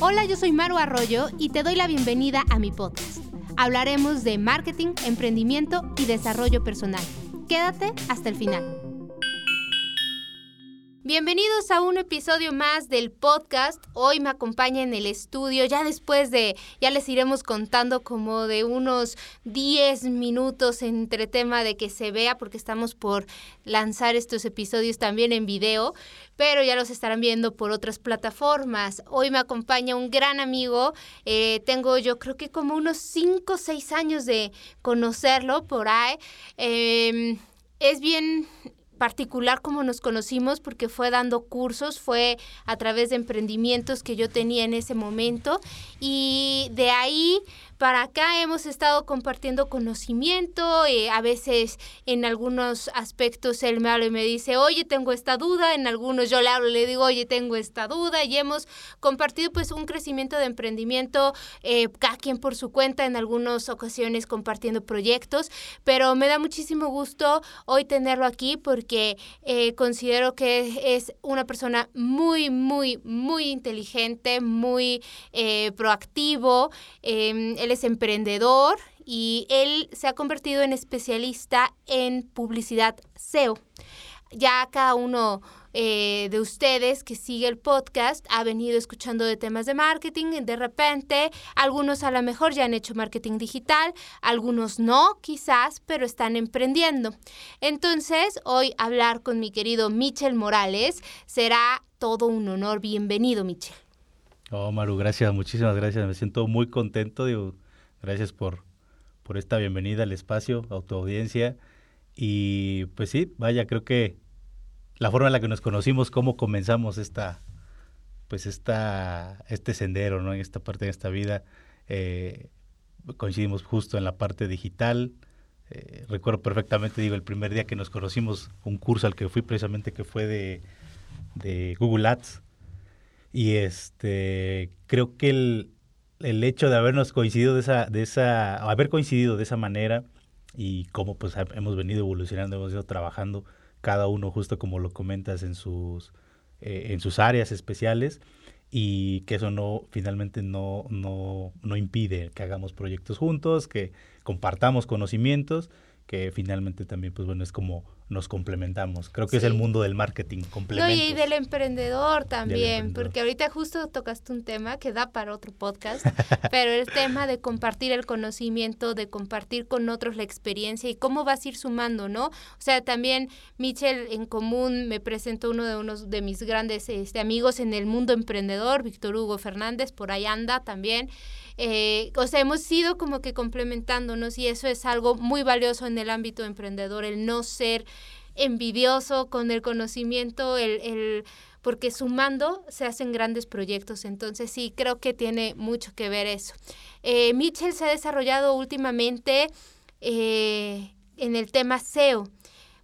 Hola, yo soy Maru Arroyo y te doy la bienvenida a mi podcast. Hablaremos de marketing, emprendimiento y desarrollo personal. Quédate hasta el final. Bienvenidos a un episodio más del podcast. Hoy me acompaña en el estudio, ya después de, ya les iremos contando como de unos 10 minutos entre tema de que se vea, porque estamos por lanzar estos episodios también en video, pero ya los estarán viendo por otras plataformas. Hoy me acompaña un gran amigo, eh, tengo yo creo que como unos 5 o 6 años de conocerlo por ahí. Em, es bien particular como nos conocimos porque fue dando cursos, fue a través de emprendimientos que yo tenía en ese momento. Y de ahí para acá hemos estado compartiendo conocimiento, eh, a veces en algunos aspectos él me habla y me dice, oye, tengo esta duda, en algunos yo le hablo y le digo, oye, tengo esta duda, y hemos compartido pues un crecimiento de emprendimiento, eh, cada quien por su cuenta, en algunas ocasiones compartiendo proyectos, pero me da muchísimo gusto hoy tenerlo aquí porque eh, considero que es una persona muy, muy, muy inteligente, muy proactivo. Em, él es emprendedor y él se ha convertido en especialista en publicidad SEO. Ya cada uno eh, de ustedes que sigue el podcast ha venido escuchando de temas de marketing. De repente, algunos a lo mejor ya han hecho marketing digital, algunos no, quizás, pero están emprendiendo. Entonces, hoy hablar con mi querido Michel Morales será todo un honor. Bienvenido, Michel. Oh, Maru, gracias, muchísimas gracias. Me siento muy contento. Digo, gracias por, por esta bienvenida al espacio, a tu audiencia. Y pues sí, vaya, creo que la forma en la que nos conocimos, cómo comenzamos esta, pues esta, este sendero, ¿no? En esta parte de esta vida, eh, coincidimos justo en la parte digital. Eh, recuerdo perfectamente, digo, el primer día que nos conocimos, un curso al que fui precisamente que fue de, de Google Ads y este, creo que el, el hecho de habernos coincidido de esa, de esa, haber coincidido de esa manera y cómo pues hemos venido evolucionando, hemos ido trabajando cada uno justo como lo comentas en sus, eh, en sus áreas especiales y que eso no finalmente no, no, no impide que hagamos proyectos juntos, que compartamos conocimientos, que finalmente también pues bueno es como nos complementamos. Creo que es el mundo del marketing, complemento. y del emprendedor también, porque ahorita justo tocaste un tema que da para otro podcast, pero el tema de compartir el conocimiento, de compartir con otros la experiencia y cómo vas a ir sumando, ¿no? O sea, también Michel en común me presentó uno de unos de mis grandes este, amigos en el mundo emprendedor, Víctor Hugo Fernández, por ahí anda también. Eh, o sea, hemos sido como que complementándonos y eso es algo muy valioso en el ámbito emprendedor, el no ser envidioso con el conocimiento, el, el porque sumando se hacen grandes proyectos. Entonces sí, creo que tiene mucho que ver eso. Eh, Mitchell se ha desarrollado últimamente eh, en el tema SEO.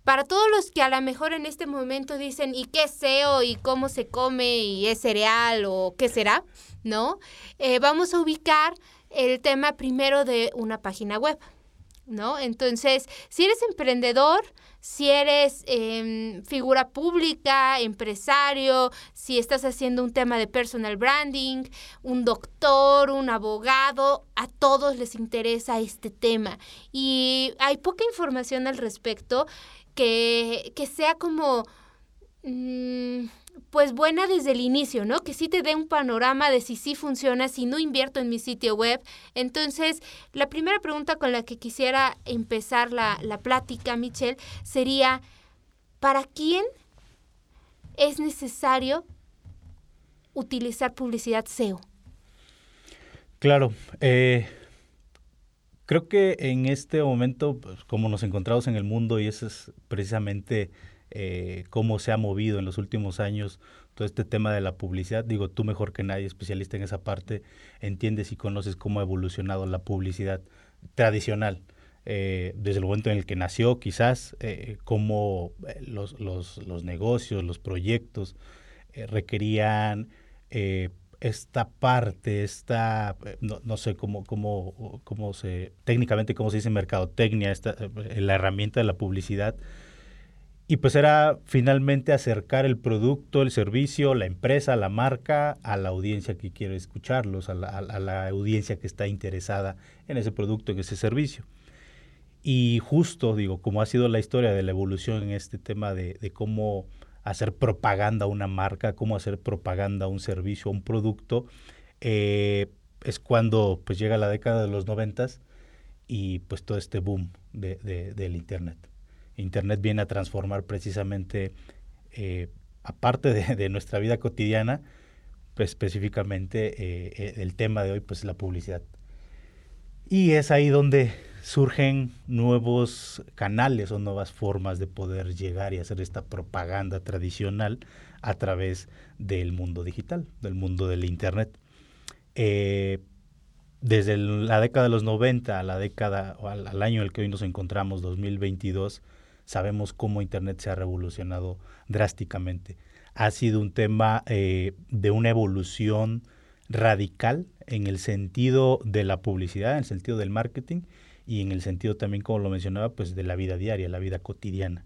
Para todos los que a lo mejor en este momento dicen, ¿y qué es SEO? ¿Y cómo se come? ¿Y es cereal? ¿O qué será? ¿No? Eh, vamos a ubicar el tema primero de una página web. ¿No? Entonces, si eres emprendedor, si eres em, figura pública, empresario, si estás haciendo un tema de personal branding, un doctor, un abogado, a todos les interesa este tema. Y hay poca información al respecto que, que sea como... Mm, pues buena desde el inicio, ¿no? Que sí te dé un panorama de si sí funciona, si no invierto en mi sitio web. Entonces, la primera pregunta con la que quisiera empezar la, la plática, Michelle, sería, ¿para quién es necesario utilizar publicidad SEO? Claro, eh, Creo que en este momento, pues, como nos encontramos en el mundo, y eso es precisamente eh, cómo se ha movido en los últimos años todo este tema de la publicidad, digo, tú mejor que nadie, especialista en esa parte, entiendes y conoces cómo ha evolucionado la publicidad tradicional. Eh, desde el momento en el que nació, quizás, eh, cómo los, los, los, negocios, los proyectos requerían esta parte, esta, no, no sé cómo, cómo, cómo se, técnicamente cómo se dice mercadotecnia, esta, la herramienta de la publicidad, Y pues era finalmente acercar el producto, el servicio, la empresa, la marca a la audiencia que quiere escucharlos, a la, audiencia que está interesada en ese producto, en ese servicio. Y justo, digo, como ha sido la historia de la evolución en este tema de, cómo hacer propaganda a una marca, cómo hacer propaganda a un servicio, a un producto, eh, es cuando pues llega la década de los noventas y pues todo este boom del Internet. Internet viene a transformar precisamente, eh, aparte de, nuestra vida cotidiana, pues específicamente eh, eh, el tema de hoy, pues la publicidad. Y es ahí donde surgen nuevos canales o nuevas formas de poder llegar y hacer esta propaganda tradicional a través del mundo digital, del mundo del Internet. desde la década de los 90 a la década, o al, al año en el que hoy nos encontramos, 2022, sabemos cómo Internet se ha revolucionado drásticamente. Ha sido un tema eh, de una evolución radical en el sentido de la publicidad, en el sentido del marketing y en el sentido también, como lo mencionaba, pues de la vida diaria, la vida cotidiana.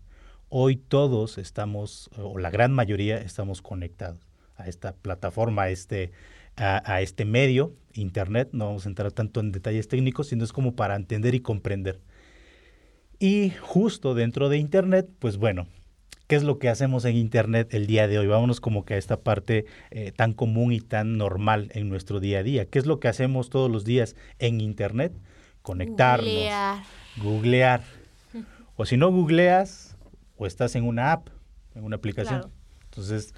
Hoy todos estamos, o la gran mayoría, estamos conectados a esta plataforma, a este, a este medio, Internet. No vamos a entrar tanto en detalles técnicos, sino es como para entender y comprender. Y justo dentro de Internet, pues bueno, ¿qué es lo que hacemos en Internet el día de hoy? Vámonos como que a esta parte eh, tan común y tan normal en nuestro día a día. ¿Qué es lo que hacemos todos los días en Internet? Conectarnos, googlear. googlear. O si no googleas, o estás en una app, en una aplicación. Entonces,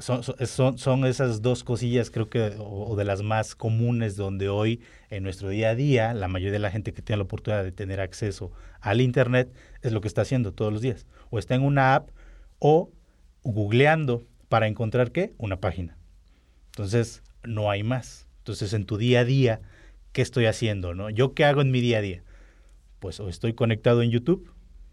son, son, son, esas dos cosillas, creo que, o, de las más comunes, donde hoy en nuestro día a día, la mayoría de la gente que tiene la oportunidad de tener acceso al Internet es lo que está haciendo todos los días. O está en una app o googleando para encontrar qué? Una página. Entonces, no hay más. Entonces, en tu día a día, ¿qué estoy haciendo? ¿no? ¿Yo qué hago en mi día a día? Pues o estoy conectado en YouTube,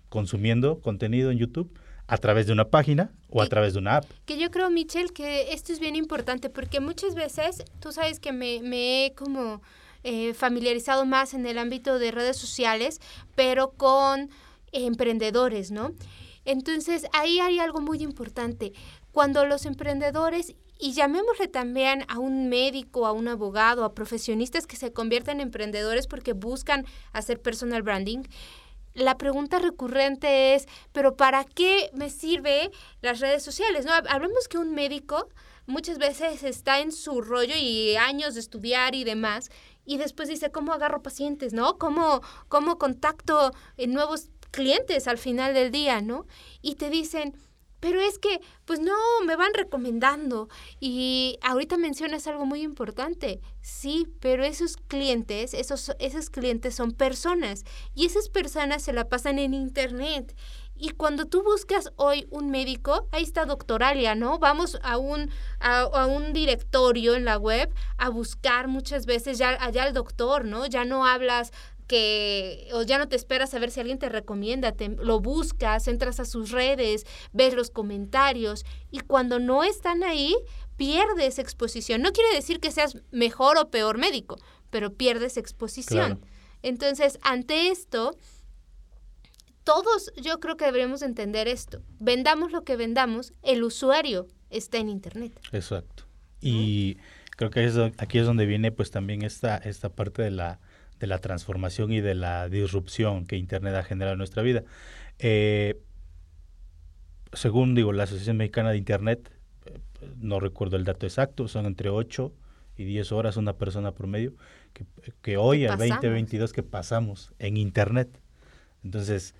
consumiendo contenido en YouTube, a través de una página o a través de una app. Que yo creo, Michelle, que esto es bien importante porque muchas veces, tú sabes que me, he como eh, familiarizado más en el ámbito de redes sociales, pero con emprendedores, ¿no? Entonces, ahí hay algo muy importante. Cuando los emprendedores, y llamémosle también a un médico, a un abogado, a profesionistas que se convierten en emprendedores porque buscan hacer personal branding, la pregunta recurrente es, pero ¿para qué me sirve las redes sociales? ¿No? Hablemos que un médico muchas veces está en su rollo y años de estudiar y demás, y después dice, ¿cómo agarro pacientes? ¿No? ¿Cómo, cómo contacto nuevos clientes al final del día? ¿No? Y te dicen, pero es que, pues no, me van recomendando. Y ahorita mencionas algo muy importante. Sí, pero esos clientes, esos, esos clientes son personas. Y esas personas se la pasan en internet. Y cuando tú buscas hoy un médico, ahí está Doctoralia, ¿no? Vamos a un, a, un directorio en la web a buscar muchas veces ya allá al doctor, ¿no? Ya no hablas que o ya no te esperas a ver si alguien te recomienda, te, lo buscas, entras a sus redes, ves los comentarios y cuando no están ahí, pierdes exposición. No quiere decir que seas mejor o peor médico, pero pierdes exposición. Entonces, ante esto, todos yo creo que deberíamos entender esto. Vendamos lo que vendamos, el usuario está en Internet. Exacto. Y creo que aquí es donde viene pues también esta, esta parte de la de la transformación y de la disrupción que Internet ha generado en nuestra vida. Eh, según digo, la Asociación Mexicana de Internet, eh, no recuerdo el dato exacto, son entre 8 y 10 horas una persona promedio que, que hoy, al 2022, que pasamos en Internet. Entonces,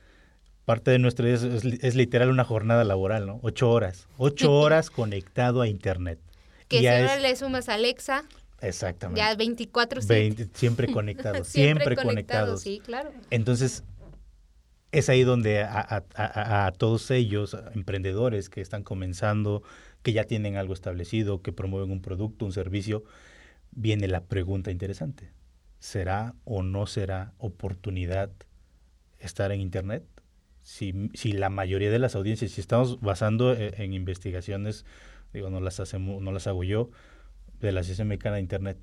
parte de nuestro día es, literal una jornada laboral, ¿no? Ocho horas. Ocho horas conectado a Internet. Que si ahora le sumas a Alexa. Exactamente. Ya 24 Siempre conectados, siempre, conectados. Sí, claro. Entonces, es ahí donde a, todos ellos, emprendedores que están comenzando, que ya tienen algo establecido, que promueven un producto, un servicio, viene la pregunta interesante. ¿Será o no será oportunidad estar en Internet? Si, si la mayoría de las audiencias, si estamos basando en, en investigaciones, digo, no las, hacemos, no las hago yo, de la Asociación Mexicana de Internet.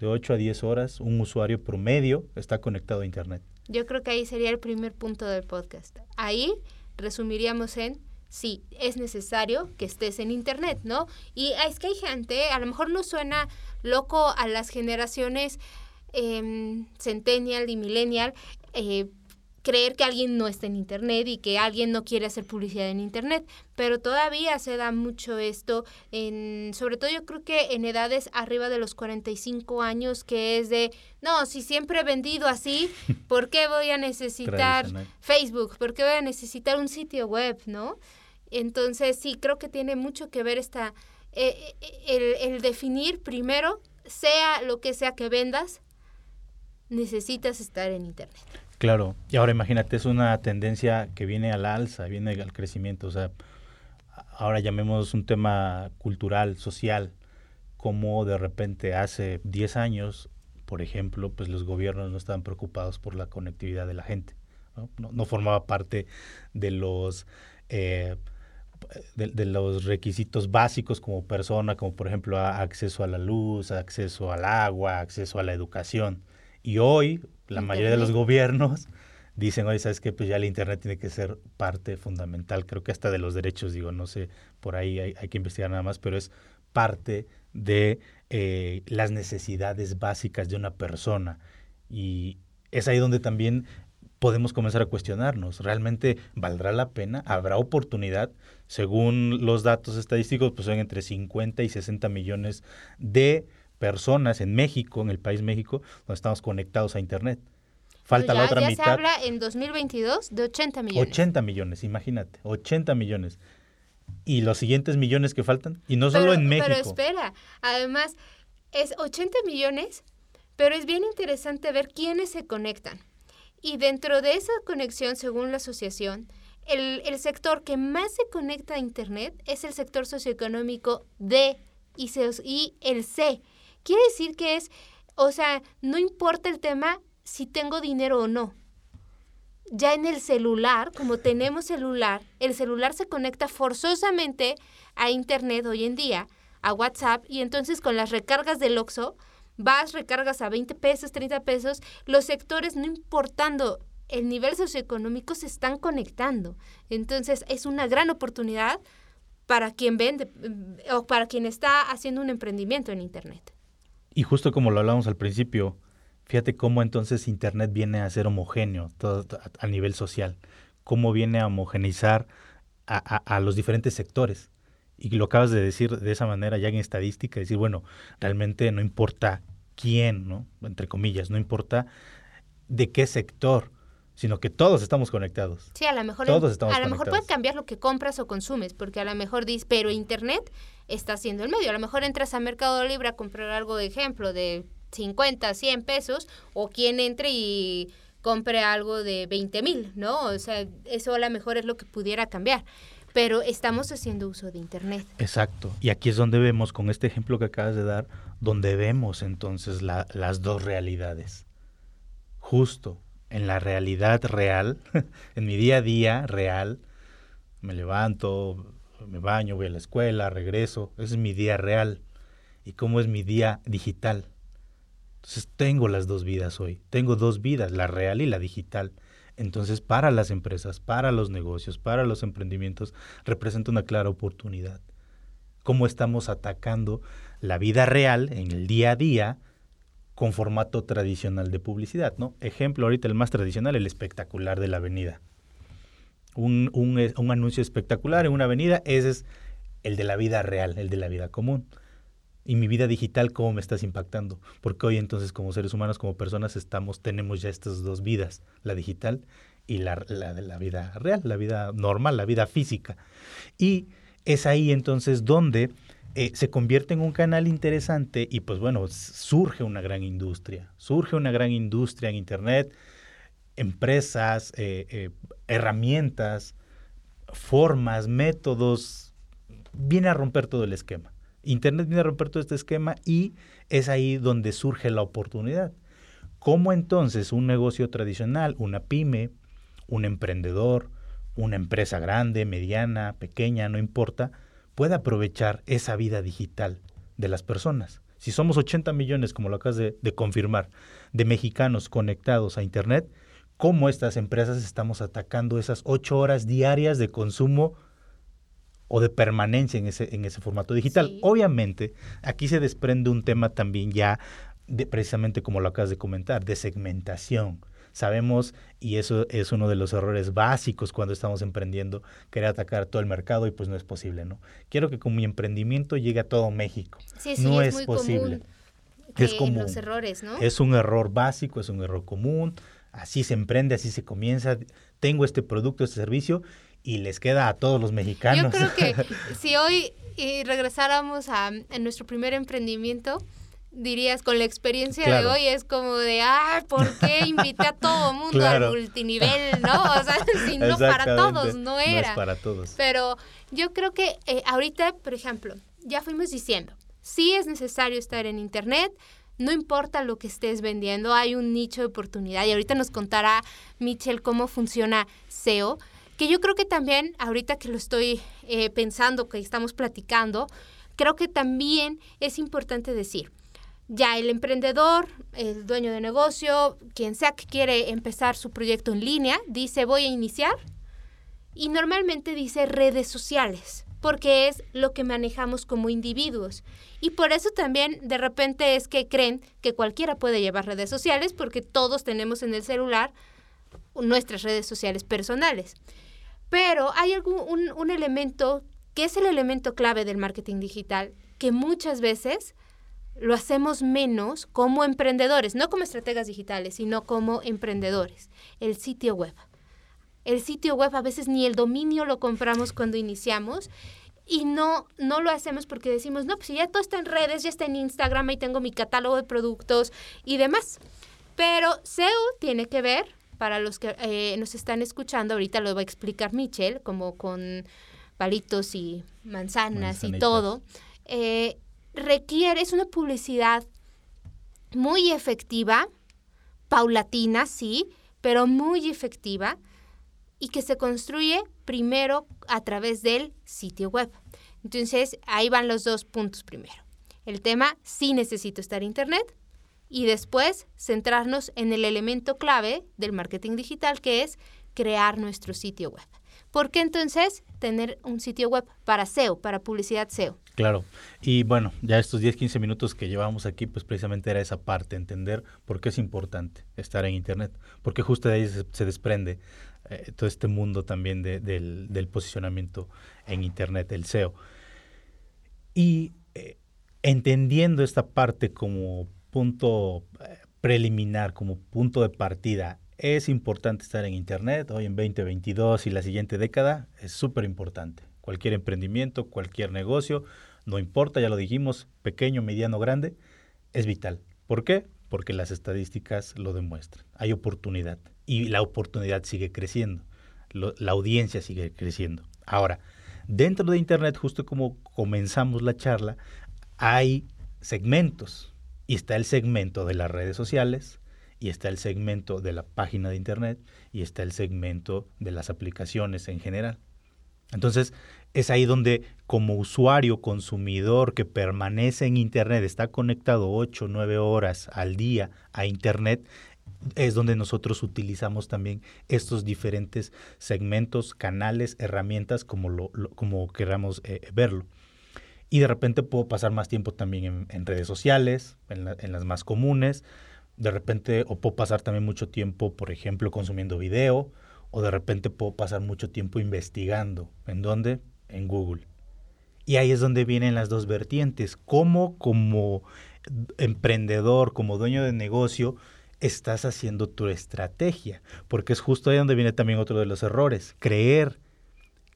De 8 a 10 horas, un usuario promedio está conectado a Internet. Yo creo que ahí sería el primer punto del podcast. Ahí resumiríamos en sí, es necesario que estés en Internet, ¿no? Y es que hay gente, a lo mejor no suena loco a las generaciones eh, centennial y millennial, eh, creer que alguien no está en Internet y que alguien no quiere hacer publicidad en Internet, pero todavía se da mucho esto, en, sobre todo yo creo que en edades arriba de los 45 años, que es de, no, si siempre he vendido así, ¿por qué voy a necesitar Facebook? ¿Por qué voy a necesitar un sitio web? ¿No? Entonces sí, creo que tiene mucho que ver esta, eh, eh, el, el definir primero, sea lo que sea que vendas, necesitas estar en Internet. Claro, y ahora imagínate, es una tendencia que viene al alza, viene al crecimiento, o sea, ahora llamemos un tema cultural, social, como de repente hace 10 años, por ejemplo, pues los gobiernos no estaban preocupados por la conectividad de la gente, no, no, formaba parte de los... Eh, de, los requisitos básicos como persona, como por ejemplo acceso a la luz, acceso al agua, acceso a la educación. Y hoy, la mayoría de los gobiernos dicen, oye, ¿sabes qué? Pues ya el Internet tiene que ser parte fundamental, creo que hasta de los derechos, digo, no sé, por ahí hay, que investigar nada más, pero es parte de eh, las necesidades básicas de una persona. Y es ahí donde también podemos comenzar a cuestionarnos, ¿realmente valdrá la pena? ¿Habrá oportunidad? Según los datos estadísticos, pues son entre 50 y 60 millones de personas en México, en el país México, donde estamos conectados a Internet. Falta la otra ya se habla en 2022 de 80 millones. 80 millones, imagínate, 80 millones. ¿Y los siguientes millones que faltan? Y no solo en México. Pero espera, además, es 80 millones, pero es bien interesante ver quiénes se conectan. Y dentro de esa conexión, según la asociación, el, el sector que más se conecta a Internet es el sector socioeconómico D y, y el C, Quiere decir que es, o sea, no importa el tema si tengo dinero o no. Ya en el celular, como tenemos celular, el celular se conecta forzosamente a Internet hoy en día, a WhatsApp, y entonces con las recargas del OXO, vas, recargas a 20 pesos, 30 pesos, los sectores, no importando el nivel socioeconómico, se están conectando. Entonces es una gran oportunidad para quien vende o para quien está haciendo un emprendimiento en Internet. Y justo como lo hablamos al principio, fíjate cómo entonces Internet viene a ser homogéneo todo, a, nivel social, cómo viene a homogeneizar a, los diferentes sectores. Y lo acabas de decir de esa manera ya en estadística, decir, bueno, realmente no importa quién, ¿no? Entre comillas, no importa de qué sector, sino que todos estamos conectados. Sí, a lo mejor, a lo mejor puede cambiar lo que compras o consumes, porque a lo mejor dices, pero Internet está siendo el medio. A lo mejor entras a Mercado Libre a comprar algo de ejemplo de 50, 100 pesos, o quien entre y compre algo de 20 mil, ¿no? O sea, eso a lo mejor es lo que pudiera cambiar. Pero estamos haciendo uso de Internet. Exacto. Y aquí es donde vemos, con este ejemplo que acabas de dar, donde vemos entonces las dos realidades. Justo en la realidad real, en mi día a día real, me levanto, me baño, voy a la escuela, regreso, ese es mi día real. ¿Y cómo es mi día digital? Entonces tengo las dos vidas hoy, tengo dos vidas, la real y la digital. Entonces para las empresas, para los negocios, para los emprendimientos, representa una clara oportunidad. ¿Cómo estamos atacando la vida real en el día a día con formato tradicional de publicidad, ¿no? Ejemplo, ahorita el más tradicional, el espectacular de la avenida. Un, un, anuncio espectacular en una avenida, ese es el de la vida real, el de la vida común. Y mi vida digital, ¿cómo me estás impactando? Porque hoy entonces como seres humanos, como personas, estamos, tenemos ya estas dos vidas, la digital y la, la de la vida real, la vida normal, la vida física. Y es ahí entonces donde eh, se convierte en un canal interesante y pues bueno, surge una gran industria, surge una gran industria en Internet, empresas, eh, eh, herramientas, formas, métodos, viene a romper todo el esquema. Internet viene a romper todo este esquema y es ahí donde surge la oportunidad. ¿Cómo entonces un negocio tradicional, una pyme, un emprendedor, una empresa grande, mediana, pequeña, no importa, puede aprovechar esa vida digital de las personas. Si somos 80 millones, como lo acabas de, confirmar, de mexicanos conectados a Internet, cómo estas empresas estamos atacando esas ocho horas diarias de consumo o de permanencia en ese, en ese formato digital. Obviamente, aquí se desprende un tema también ya, de, precisamente como lo acabas de comentar, de segmentación. Sabemos, y eso es uno de los errores básicos cuando estamos emprendiendo, querer atacar todo el mercado y pues no es posible, ¿no? Quiero que con mi emprendimiento llegue a todo México. Sí, sí, no es, es, posible. es común. Los errores, ¿no? Es un error básico, es un error común. Así se emprende, así se comienza. Tengo este producto, este servicio y les queda a todos los mexicanos. Yo creo que si hoy regresáramos a, nuestro primer emprendimiento, dirías con la experiencia de hoy es como de, ah, ¿por qué invité a todo mundo al multinivel, no? O sea, si no para todos, no era. No es para todos. Pero yo creo que eh, ahorita, por ejemplo, ya fuimos diciendo, sí es necesario estar en Internet, no importa lo que estés vendiendo, hay un nicho de oportunidad. Y ahorita nos contará Michelle cómo funciona SEO que yo creo que también, ahorita que lo estoy eh, pensando, que estamos platicando, creo que también es importante decir, ya el emprendedor, el dueño de negocio, quien sea que quiere empezar su proyecto en línea, dice voy a iniciar y normalmente dice redes sociales porque es lo que manejamos como individuos. Y por eso también de repente es que creen que cualquiera puede llevar redes sociales porque todos tenemos en el celular nuestras redes sociales personales. Pero hay algún, un, elemento que es el elemento clave del marketing digital, que muchas veces lo hacemos menos como emprendedores, no como estrategas digitales, sino como emprendedores, el sitio web. El sitio web a veces ni el dominio lo compramos cuando iniciamos y no, no lo hacemos porque decimos, no, pues ya todo está en redes, ya está en Instagram, y tengo mi catálogo de productos y demás. Pero SEO tiene que ver para los que eh, nos están escuchando, ahorita lo va a explicar Michelle, como con palitos y manzanas y todo, eh, requiere, es una publicidad muy efectiva, paulatina, sí, pero muy efectiva y que se construye primero a través del sitio web. Entonces, ahí van los dos puntos primero. El tema, sí necesito estar en Internet, y después centrarnos en el elemento clave del marketing digital que es crear nuestro sitio web. ¿Por qué entonces tener un sitio web para SEO, para publicidad SEO? Claro, y bueno, ya estos 10, 15 minutos que llevamos aquí, pues precisamente era esa parte, entender por qué es importante estar en Internet, porque justo de ahí se, desprende eh, todo este mundo también del, del, posicionamiento en Internet, el SEO. Y eh, entendiendo esta parte como punto eh, preliminar, como punto de partida, es importante estar en Internet hoy en 2022 y la siguiente década, es súper importante. Cualquier emprendimiento, cualquier negocio, no importa, ya lo dijimos, pequeño, mediano, grande, es vital. ¿Por qué? Porque las estadísticas lo demuestran. Hay oportunidad y la oportunidad sigue creciendo, la audiencia sigue creciendo. Ahora, dentro de Internet, justo como comenzamos la charla, hay segmentos, y está el segmento de las redes sociales, y está el segmento de la página de Internet, y está el segmento de las aplicaciones en general. Entonces, es ahí donde como usuario, consumidor que permanece en Internet, está conectado 8, 9 horas al día a Internet, es donde nosotros utilizamos también estos diferentes segmentos, canales, herramientas, como, lo, como queramos eh, verlo. Y de repente puedo pasar más tiempo también en, redes sociales, en, las más comunes. De repente, o puedo pasar también mucho tiempo, por ejemplo, consumiendo video, o de repente puedo pasar mucho tiempo investigando. ¿En dónde? En Google. Y ahí es donde vienen las dos vertientes. ¿Cómo como emprendedor, como dueño de negocio, estás haciendo tu estrategia? Porque es justo ahí donde viene también otro de los errores. Creer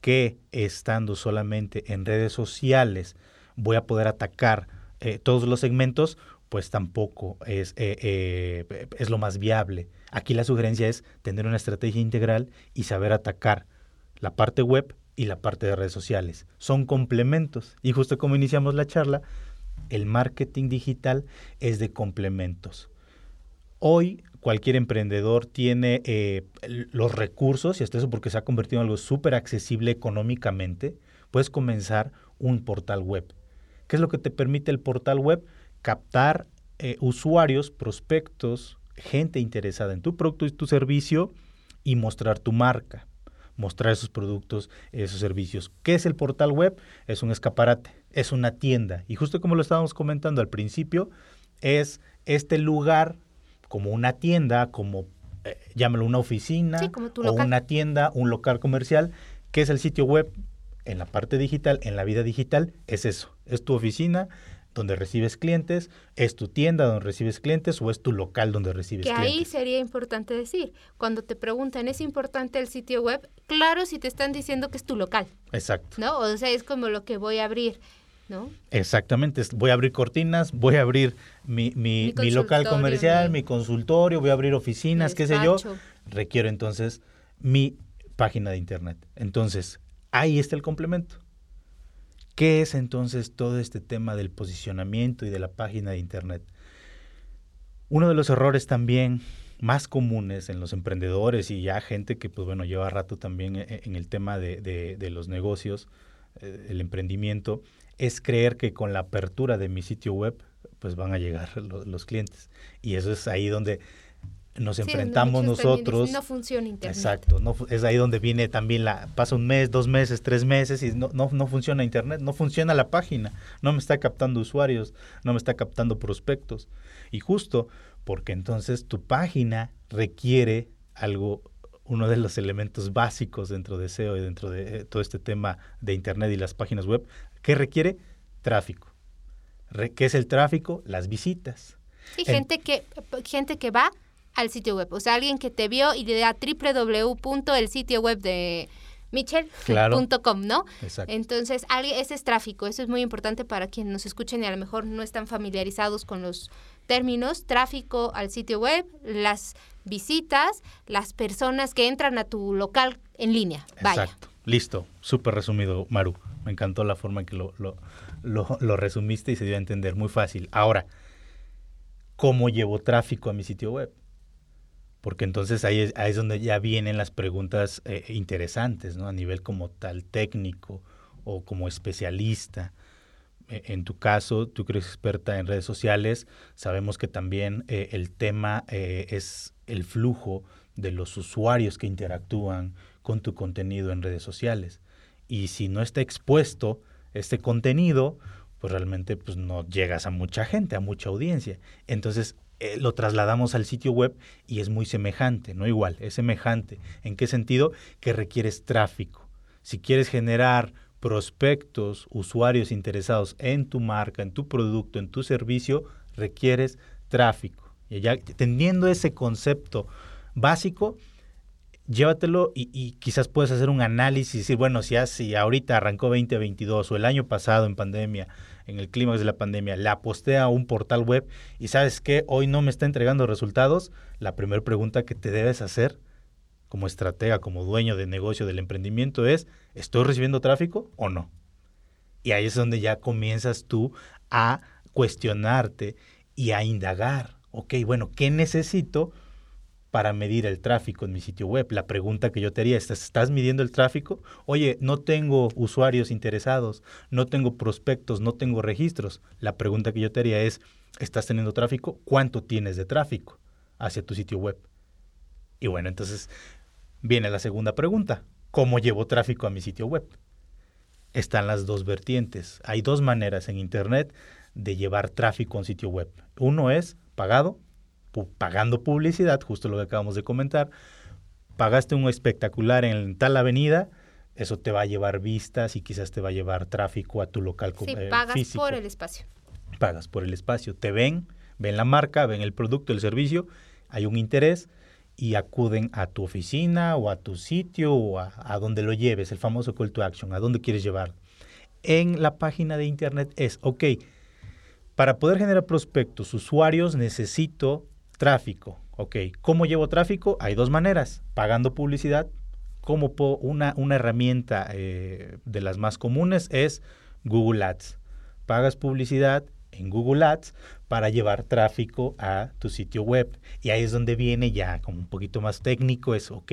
que estando solamente en redes sociales voy a poder atacar eh, todos los segmentos, pues tampoco es, eh, eh, es lo más viable. Aquí la sugerencia es tener una estrategia integral y saber atacar la parte web y la parte de redes sociales. Son complementos. Y justo como iniciamos la charla, el marketing digital es de complementos. Hoy cualquier emprendedor tiene los recursos, y hasta eso porque se ha convertido en algo súper accesible económicamente, puedes comenzar un portal web. ¿Qué es lo que te permite el portal web? Captar eh, usuarios, prospectos, gente interesada en tu producto y tu servicio y mostrar tu marca, mostrar esos productos, esos servicios. ¿Qué es el portal web? Es un escaparate, es una tienda. Y justo como lo estábamos comentando al principio, es este lugar como una tienda, como eh, llámalo una oficina o una tienda, un local comercial, que es el sitio web en la parte digital, en la vida digital, es eso, es tu oficina donde recibes clientes, es tu tienda donde recibes clientes o es tu local donde recibes que clientes. ahí sería importante decir, cuando te preguntan, ¿es importante el sitio web? Claro, si te están diciendo que es tu local. Exacto. ¿No? O sea, es como lo que voy a abrir. ¿No? Exactamente, voy a abrir cortinas, voy a abrir mi, mi, mi, local comercial, mi... consultorio, voy a abrir oficinas, qué sé yo. Requiero entonces mi página de internet. Entonces, ahí está el complemento. ¿Qué es entonces todo este tema del posicionamiento y de la página de Internet? Uno de los errores también más comunes en los emprendedores y ya gente que pues bueno lleva rato también e, e, en el tema de, los negocios, eh, el emprendimiento, es creer que con la apertura de mi sitio web pues van a llegar los clientes. Y eso es ahí donde nos enfrentamos nosotros. No funciona Internet. Exacto, no, es ahí donde viene también la, pasa un mes, dos meses, tres meses y no, no, no funciona Internet, no funciona la página, no me está captando usuarios, no me está captando prospectos. Y justo porque entonces tu página requiere algo, uno de los elementos básicos dentro de SEO y dentro de eh, todo este tema de Internet y las páginas web, que requiere tráfico. ¿Qué es el tráfico? Las visitas. Y gente, que, gente que va al sitio web. O sea, alguien que te vio y le da www. sitio web de michel.com, ¿no? Exacto. Entonces, ese es tráfico. Eso es muy importante para quienes nos escuchen y a lo mejor no están familiarizados con los términos. Tráfico al sitio web, las visitas, las personas que entran a tu local en línea. Vaya. Exacto. Listo. Súper resumido, Maru. Me encantó la forma en que lo, lo, lo resumiste y se dio a entender. Muy fácil. Ahora, ¿cómo llevo tráfico a mi sitio web? Porque entonces ahí es, ahí es donde ya vienen las preguntas eh, interesantes, ¿no? A nivel como tal técnico o como especialista. E, en tu caso, tú que eres experta en redes sociales, sabemos que también eh, el tema eh, es el flujo de los usuarios que interactúan con tu contenido en redes sociales. Y si no está expuesto este contenido, pues realmente pues no llegas a mucha gente, a mucha audiencia. Entonces, eh, lo trasladamos al sitio web y es muy semejante, no igual, es semejante. ¿En qué sentido? Que requieres tráfico. Si quieres generar prospectos, usuarios interesados en tu marca, en tu producto, en tu servicio, requieres tráfico. Y ya teniendo ese concepto básico, llévatelo y, quizás puedes hacer un análisis y decir, bueno, si, así ahorita arrancó 2022 o el año pasado en pandemia en el clímax de la pandemia, le aposté a un portal web y sabes que hoy no me está entregando resultados, la primera pregunta que te debes hacer como estratega, como dueño de negocio del emprendimiento es, ¿estoy recibiendo tráfico o no? Y ahí es donde ya comienzas tú a cuestionarte y a indagar, ok, bueno, ¿qué necesito para medir el tráfico en mi sitio web. La pregunta que yo te haría es, ¿estás midiendo el tráfico? Oye, no tengo usuarios interesados, no tengo prospectos, no tengo registros. La pregunta que yo te haría es, ¿estás teniendo tráfico? ¿Cuánto tienes de tráfico hacia tu sitio web? Y bueno, entonces viene la segunda pregunta. ¿Cómo llevo tráfico a mi sitio web? Están las dos vertientes. Hay dos maneras en Internet de llevar tráfico a un sitio web. Uno es pagado pagando publicidad, justo lo que acabamos de comentar, pagaste un espectacular en tal avenida, eso te va a llevar vistas y quizás te va a llevar tráfico a tu local sí, eh, pagas por el espacio. Pagas por el espacio, te ven, ven la marca, ven el producto, el servicio, hay un interés y acuden a tu oficina o a tu sitio o a, a donde lo lleves, el famoso call to action, a dónde quieres llevar. En la página de internet es, ok, para poder generar prospectos, usuarios, necesito Tráfico. Ok, ¿cómo llevo tráfico? Hay dos maneras, pagando publicidad. Como una, una herramienta eh, de las más comunes es Google Ads. Pagas publicidad en Google Ads para llevar tráfico a tu sitio web. Y ahí es donde viene ya como un poquito más técnico, es, ok,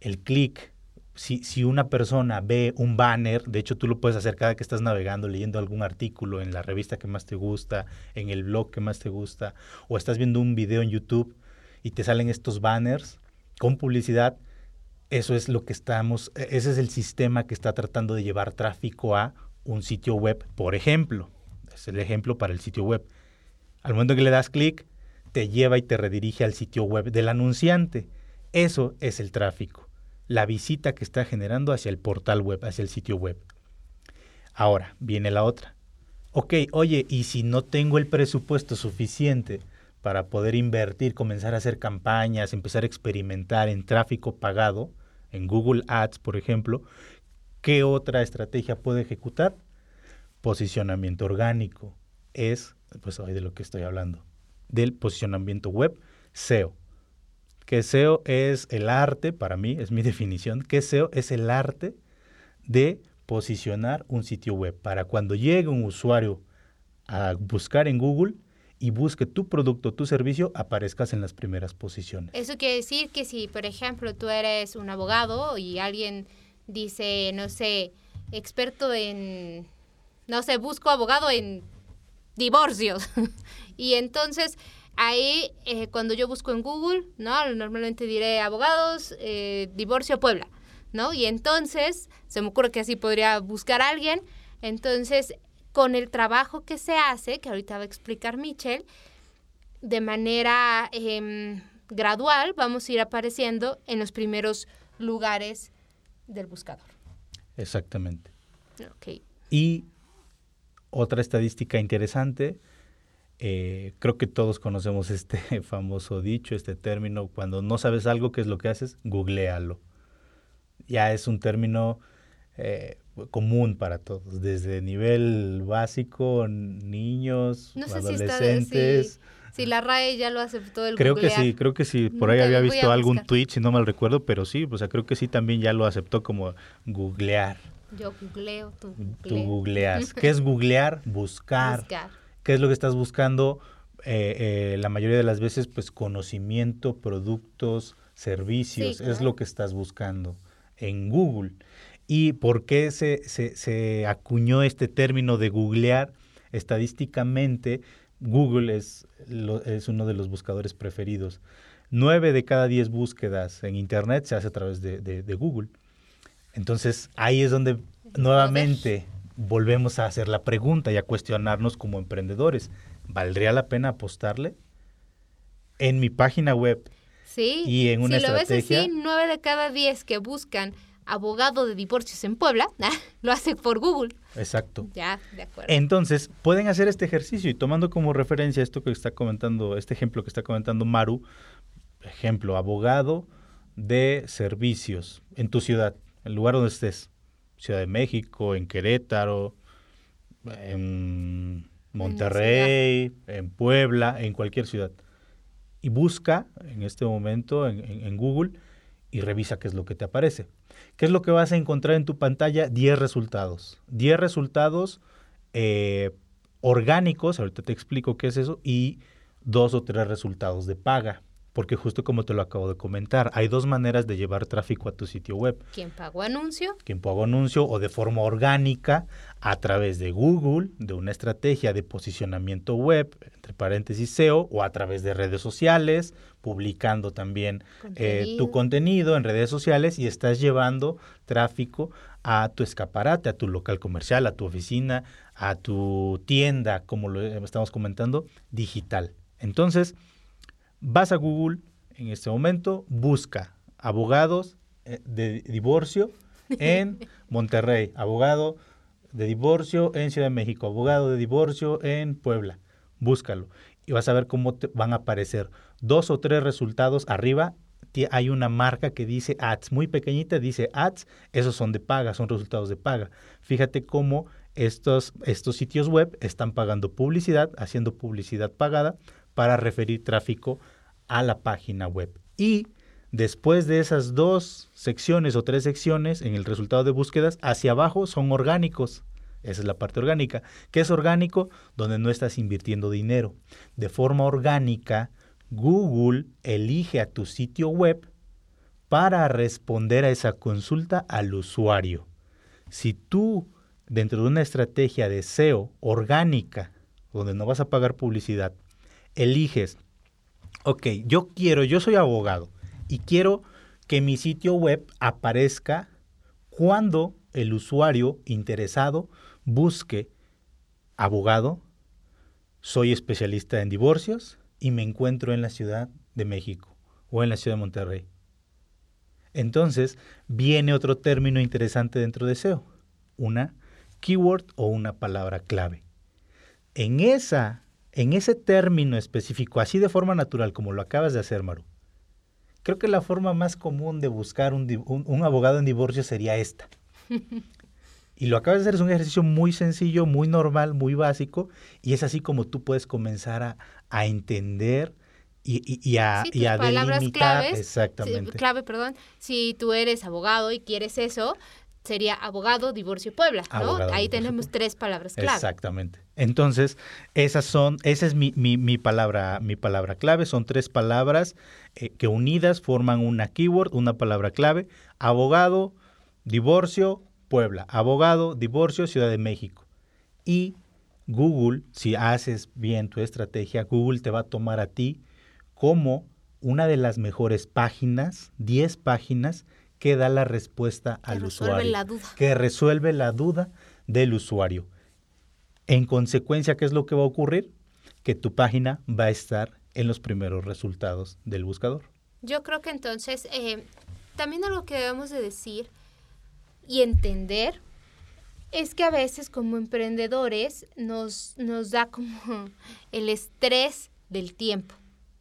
el clic. Si, si una persona ve un banner, de hecho tú lo puedes hacer cada que estás navegando, leyendo algún artículo en la revista que más te gusta, en el blog que más te gusta, o estás viendo un video en YouTube y te salen estos banners con publicidad, eso es lo que estamos, e, ese es el sistema que está tratando de llevar tráfico a un sitio web, por ejemplo. Es el ejemplo para el sitio web. Al momento que le das clic, te lleva y te redirige al sitio web del anunciante. Eso es el tráfico, la visita que está generando hacia el portal web, hacia el sitio web. Ahora, viene la otra. Ok, oye, ¿y si no tengo el presupuesto suficiente para poder invertir, comenzar a hacer campañas, empezar a experimentar en tráfico pagado, en Google Ads, por ejemplo, ¿qué otra estrategia puedo ejecutar? Posicionamiento orgánico. Es, pues hoy de lo que estoy hablando, del posicionamiento web, SEO. Que SEO es el arte, para mí, es mi definición, que SEO es el arte de posicionar un sitio web para cuando llegue un usuario a buscar en Google, y busque tu producto, tu servicio, aparezcas en las primeras posiciones. Eso quiere decir que si, por ejemplo, tú eres un abogado y alguien dice, no sé, experto en, no sé, busco abogado en divorcios. y entonces ahí, eh, cuando yo busco en Google, ¿no? Normalmente diré abogados, eh, divorcio Puebla, ¿no? Y entonces, se me ocurre que así podría buscar a alguien. Entonces, con el trabajo que se hace, que ahorita va a explicar Michelle, de manera em, gradual vamos a ir apareciendo en los primeros lugares del buscador. Exactamente. Y otra estadística interesante, eh, creo que todos conocemos este famoso dicho, este término, cuando no sabes algo, ¿qué es lo que haces? Googlealo. Ya es un término eh, común para todos, desde nivel básico, niños, adolescentes. Si, la RAE ya lo aceptó el Creo que sí, creo que sí. Por ahí había visto algún tweet, si no mal recuerdo, pero sí, o sea, creo que sí también ya lo aceptó como googlear. Yo googleo, tú Tú googleas. ¿Qué es googlear? Buscar. ¿Qué es lo que estás buscando? Eh, eh, la mayoría de las veces, pues conocimiento, productos, servicios, es lo que estás buscando en Google. ¿Y por qué se, se, acuñó este término de googlear? Estadísticamente, Google es, es uno de los buscadores preferidos. Nueve de cada diez búsquedas en Internet se hace a través de, de, Google. Entonces, ahí es donde nuevamente volvemos a hacer la pregunta y a cuestionarnos como emprendedores. ¿Valdría la pena apostarle? En mi página web sí, y en una si lo ves así, nueve de cada diez que buscan abogado de divorcios en Puebla, lo hace por Google. Exacto. Ya, de acuerdo. Entonces, pueden hacer este ejercicio y tomando como referencia esto que está comentando, este ejemplo que está comentando Maru, ejemplo, abogado de servicios en tu ciudad, el lugar donde estés, Ciudad de México, en Querétaro, en Monterrey, en, Puebla, en cualquier ciudad. Y busca en este momento en Google y revisa qué es lo que te aparece. ¿Qué es lo que vas a encontrar en tu pantalla? 10 resultados. 10 resultados eh, orgánicos, ahorita te explico qué es eso, y dos o tres resultados de paga. Porque justo como te lo acabo de comentar, hay dos maneras de llevar tráfico a tu sitio web. ¿Quién pagó anuncio? ¿Quién pagó anuncio o de forma orgánica a través de Google, de una estrategia de posicionamiento web, entre paréntesis SEO, o a través de redes sociales, publicando también eh, tu contenido en redes sociales y estás llevando tráfico a tu escaparate, a tu local comercial, a tu oficina, a tu tienda, como lo estamos comentando, digital. Entonces, Vas a Google en este momento, busca abogados eh, de divorcio en Monterrey, abogado de divorcio en Ciudad de México, abogado de divorcio en Puebla. Búscalo y vas a ver cómo te van a aparecer dos o tres resultados arriba. Hay una marca que dice ads, muy pequeñita, dice ads, esos son de paga, son resultados de paga. Fíjate cómo estos, estos sitios web están pagando publicidad, haciendo publicidad pagada para referir tráfico a la página web. Y después de esas dos secciones o tres secciones en el resultado de búsquedas, hacia abajo son orgánicos. Esa es la parte orgánica. ¿Qué es orgánico? Donde no estás invirtiendo dinero. De forma orgánica, Google elige a tu sitio web para responder a esa consulta al usuario. Si tú, dentro de una estrategia de SEO orgánica, donde no vas a pagar publicidad, eliges Ok, yo quiero, yo soy abogado y quiero que mi sitio web aparezca cuando el usuario interesado busque abogado, soy especialista en divorcios y me encuentro en la Ciudad de México o en la Ciudad de Monterrey. Entonces viene otro término interesante dentro de SEO, una keyword o una palabra clave. En, esa, en ese término específico, así de forma natural como lo acabas de hacer, Maru, creo que la forma más común de buscar un, un abogado en divorcio sería esta. Y lo acabas de hacer, es un ejercicio muy sencillo, muy normal, muy básico, y es así como tú puedes comenzar a, a entender y, y, a, y a delimitar. exactamente. clave, perdón. Si tú eres abogado y quieres eso, sería abogado, divorcio, Puebla, ¿no? Ahí tenemos tres palabras clave. Exactamente. Entonces, esas son, esa es mi, mi, mi palabra, mi palabra clave. Son tres palabras eh, que unidas forman una keyword, una palabra clave. Abogado, divorcio, Puebla. Abogado, divorcio, Ciudad de México. Y Google, si haces bien tu estrategia, Google te va a tomar a ti como una de las mejores páginas, 10 páginas, que da la respuesta al usuario. La duda. Que resuelve la duda del usuario. En consecuencia, ¿qué es lo que va a ocurrir? Que tu página va a estar en los primeros resultados del buscador. Yo creo que entonces, eh, también algo que debemos de decir y entender es que a veces como emprendedores nos, nos da como el estrés del tiempo,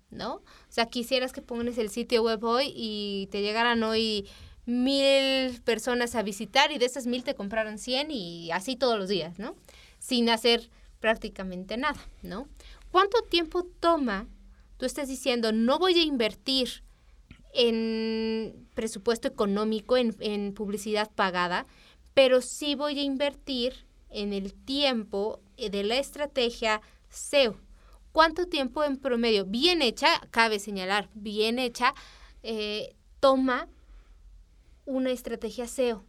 ¿no? O sea, quisieras que pongas el sitio web hoy y te llegaran hoy mil personas a visitar y de esas mil te compraron 100 y así todos los días, ¿no? Sin hacer prácticamente nada, ¿no? ¿Cuánto tiempo toma? Tú estás diciendo, no voy a invertir en presupuesto económico, en, publicidad pagada, pero sí voy a invertir en el tiempo de la estrategia SEO. ¿Cuánto tiempo en promedio? Bien hecha, cabe señalar, bien hecha, eh, toma una estrategia SEO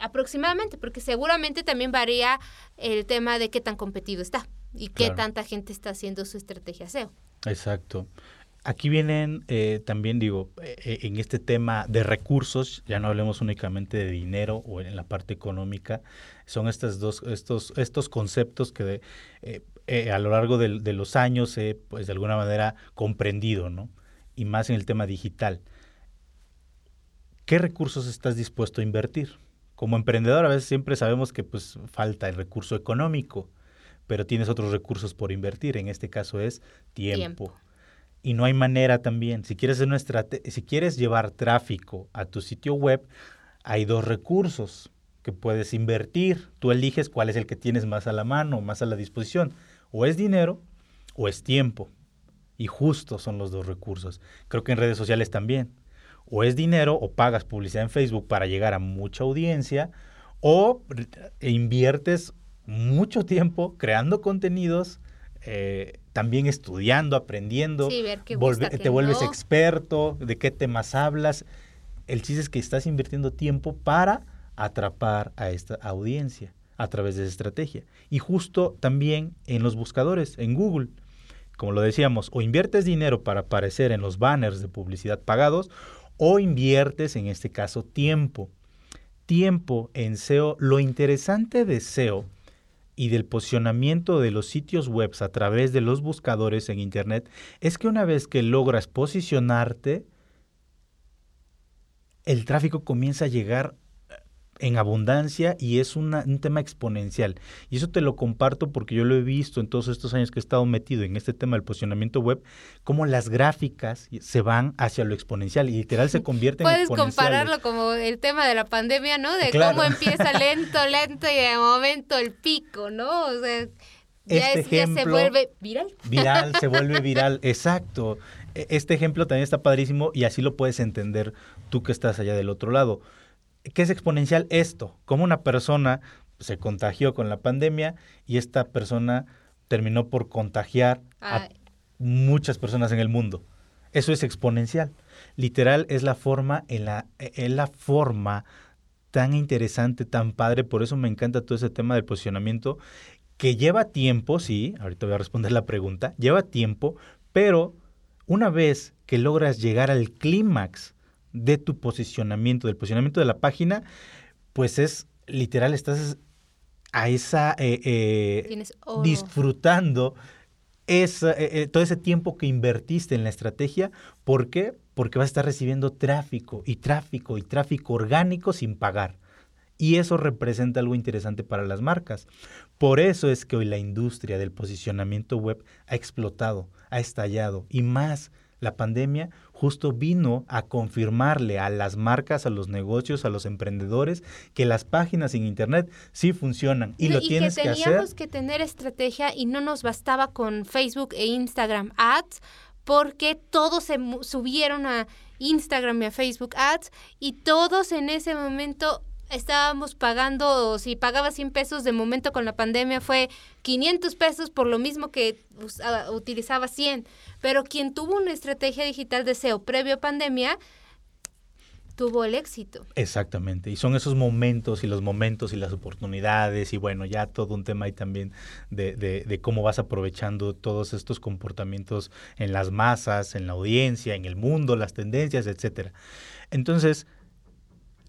aproximadamente, porque seguramente también varía el tema de qué tan competido está y qué tanta gente está haciendo su estrategia SEO. Exacto. Aquí vienen eh, también, digo, eh, eh, en este tema de recursos, ya no hablemos únicamente de dinero o en la parte económica, son estas dos, estos, estos conceptos que a lo largo de, de, los años he, pues de alguna manera, comprendido, ¿no? Y más en el tema digital. ¿Qué recursos estás dispuesto a invertir? Como emprendedor a veces siempre sabemos que pues falta el recurso económico, pero tienes otros recursos por invertir, en este caso es tiempo y no hay manera también. Si quieres, una si quieres llevar tráfico a tu sitio web, hay dos recursos que puedes invertir. Tú eliges cuál es el que tienes más a la mano, más a la disposición. O es dinero o es tiempo. Y justo son los dos recursos. Creo que en redes sociales también. O es dinero o pagas publicidad en Facebook para llegar a mucha audiencia o inviertes mucho tiempo creando contenidos eh, también estudiando, aprendiendo, te vuelves experto, de qué temas hablas. El chiste es que estás invirtiendo tiempo para atrapar a esta audiencia a través de esa estrategia. Y justo también en los buscadores, en Google, como lo decíamos, o inviertes dinero para aparecer en los banners de publicidad pagados, o inviertes, en este caso, tiempo. Tiempo en SEO. Lo interesante de SEO y del posicionamiento de los sitios web a través de los buscadores en Internet es que una vez que logras posicionarte, el tráfico comienza a llegar en abundancia y es un tema exponencial. Y eso te lo comparto porque yo lo he visto en todos estos años que he estado metido en este tema del posicionamiento web, cómo las gráficas se van hacia lo exponencial y literal se convierten en Puedes compararlo como el tema de la pandemia, ¿no? De cómo empieza lento, lento y de momento el pico, ¿no? O sea, ya, este ya se vuelve viral. Viral, se vuelve viral, exacto. E, este ejemplo también está padrísimo y así lo puedes entender tú que estás allá del otro lado. ¿Qué es exponencial esto? Como una persona se contagió con la pandemia y esta persona terminó por contagiar a muchas personas en el mundo. Eso es exponencial. Literal es la forma, en la, es la forma tan interesante, tan padre, por eso me encanta todo ese tema del posicionamiento, que lleva tiempo, sí, ahorita voy a responder la pregunta, lleva tiempo, pero una vez que logras llegar al clímax de tu posicionamiento, del posicionamiento de la página, pues es literal, estás a esa eh, eh, disfrutando esa, eh, todo ese tiempo que invertiste en la estrategia. ¿Por qué? Porque vas a estar recibiendo tráfico y tráfico y tráfico orgánico sin pagar. Y eso representa algo interesante para las marcas. Por eso es que hoy la industria del posicionamiento web ha explotado, ha estallado y más la pandemia justo vino a confirmarle a las marcas, a los negocios, a los emprendedores que las páginas en internet sí funcionan y, lo tienes que, hacer. Teníamos que tener estrategia y no nos bastaba con Facebook e Instagram Ads porque todos se subieron a Instagram y a Facebook Ads y todos en ese momento estábamos pagando, si pagaba 100 pesos de momento con la pandemia fue 500 pesos por lo mismo que utilizaba 100. Pero quien tuvo una estrategia digital de SEO previo a pandemia, tuvo el éxito. Exactamente, y son esos momentos y los momentos y las oportunidades y bueno, ya todo un tema ahí también de, de, de, cómo vas aprovechando todos estos comportamientos en las masas, en la audiencia, en el mundo, las tendencias, etcétera. Entonces,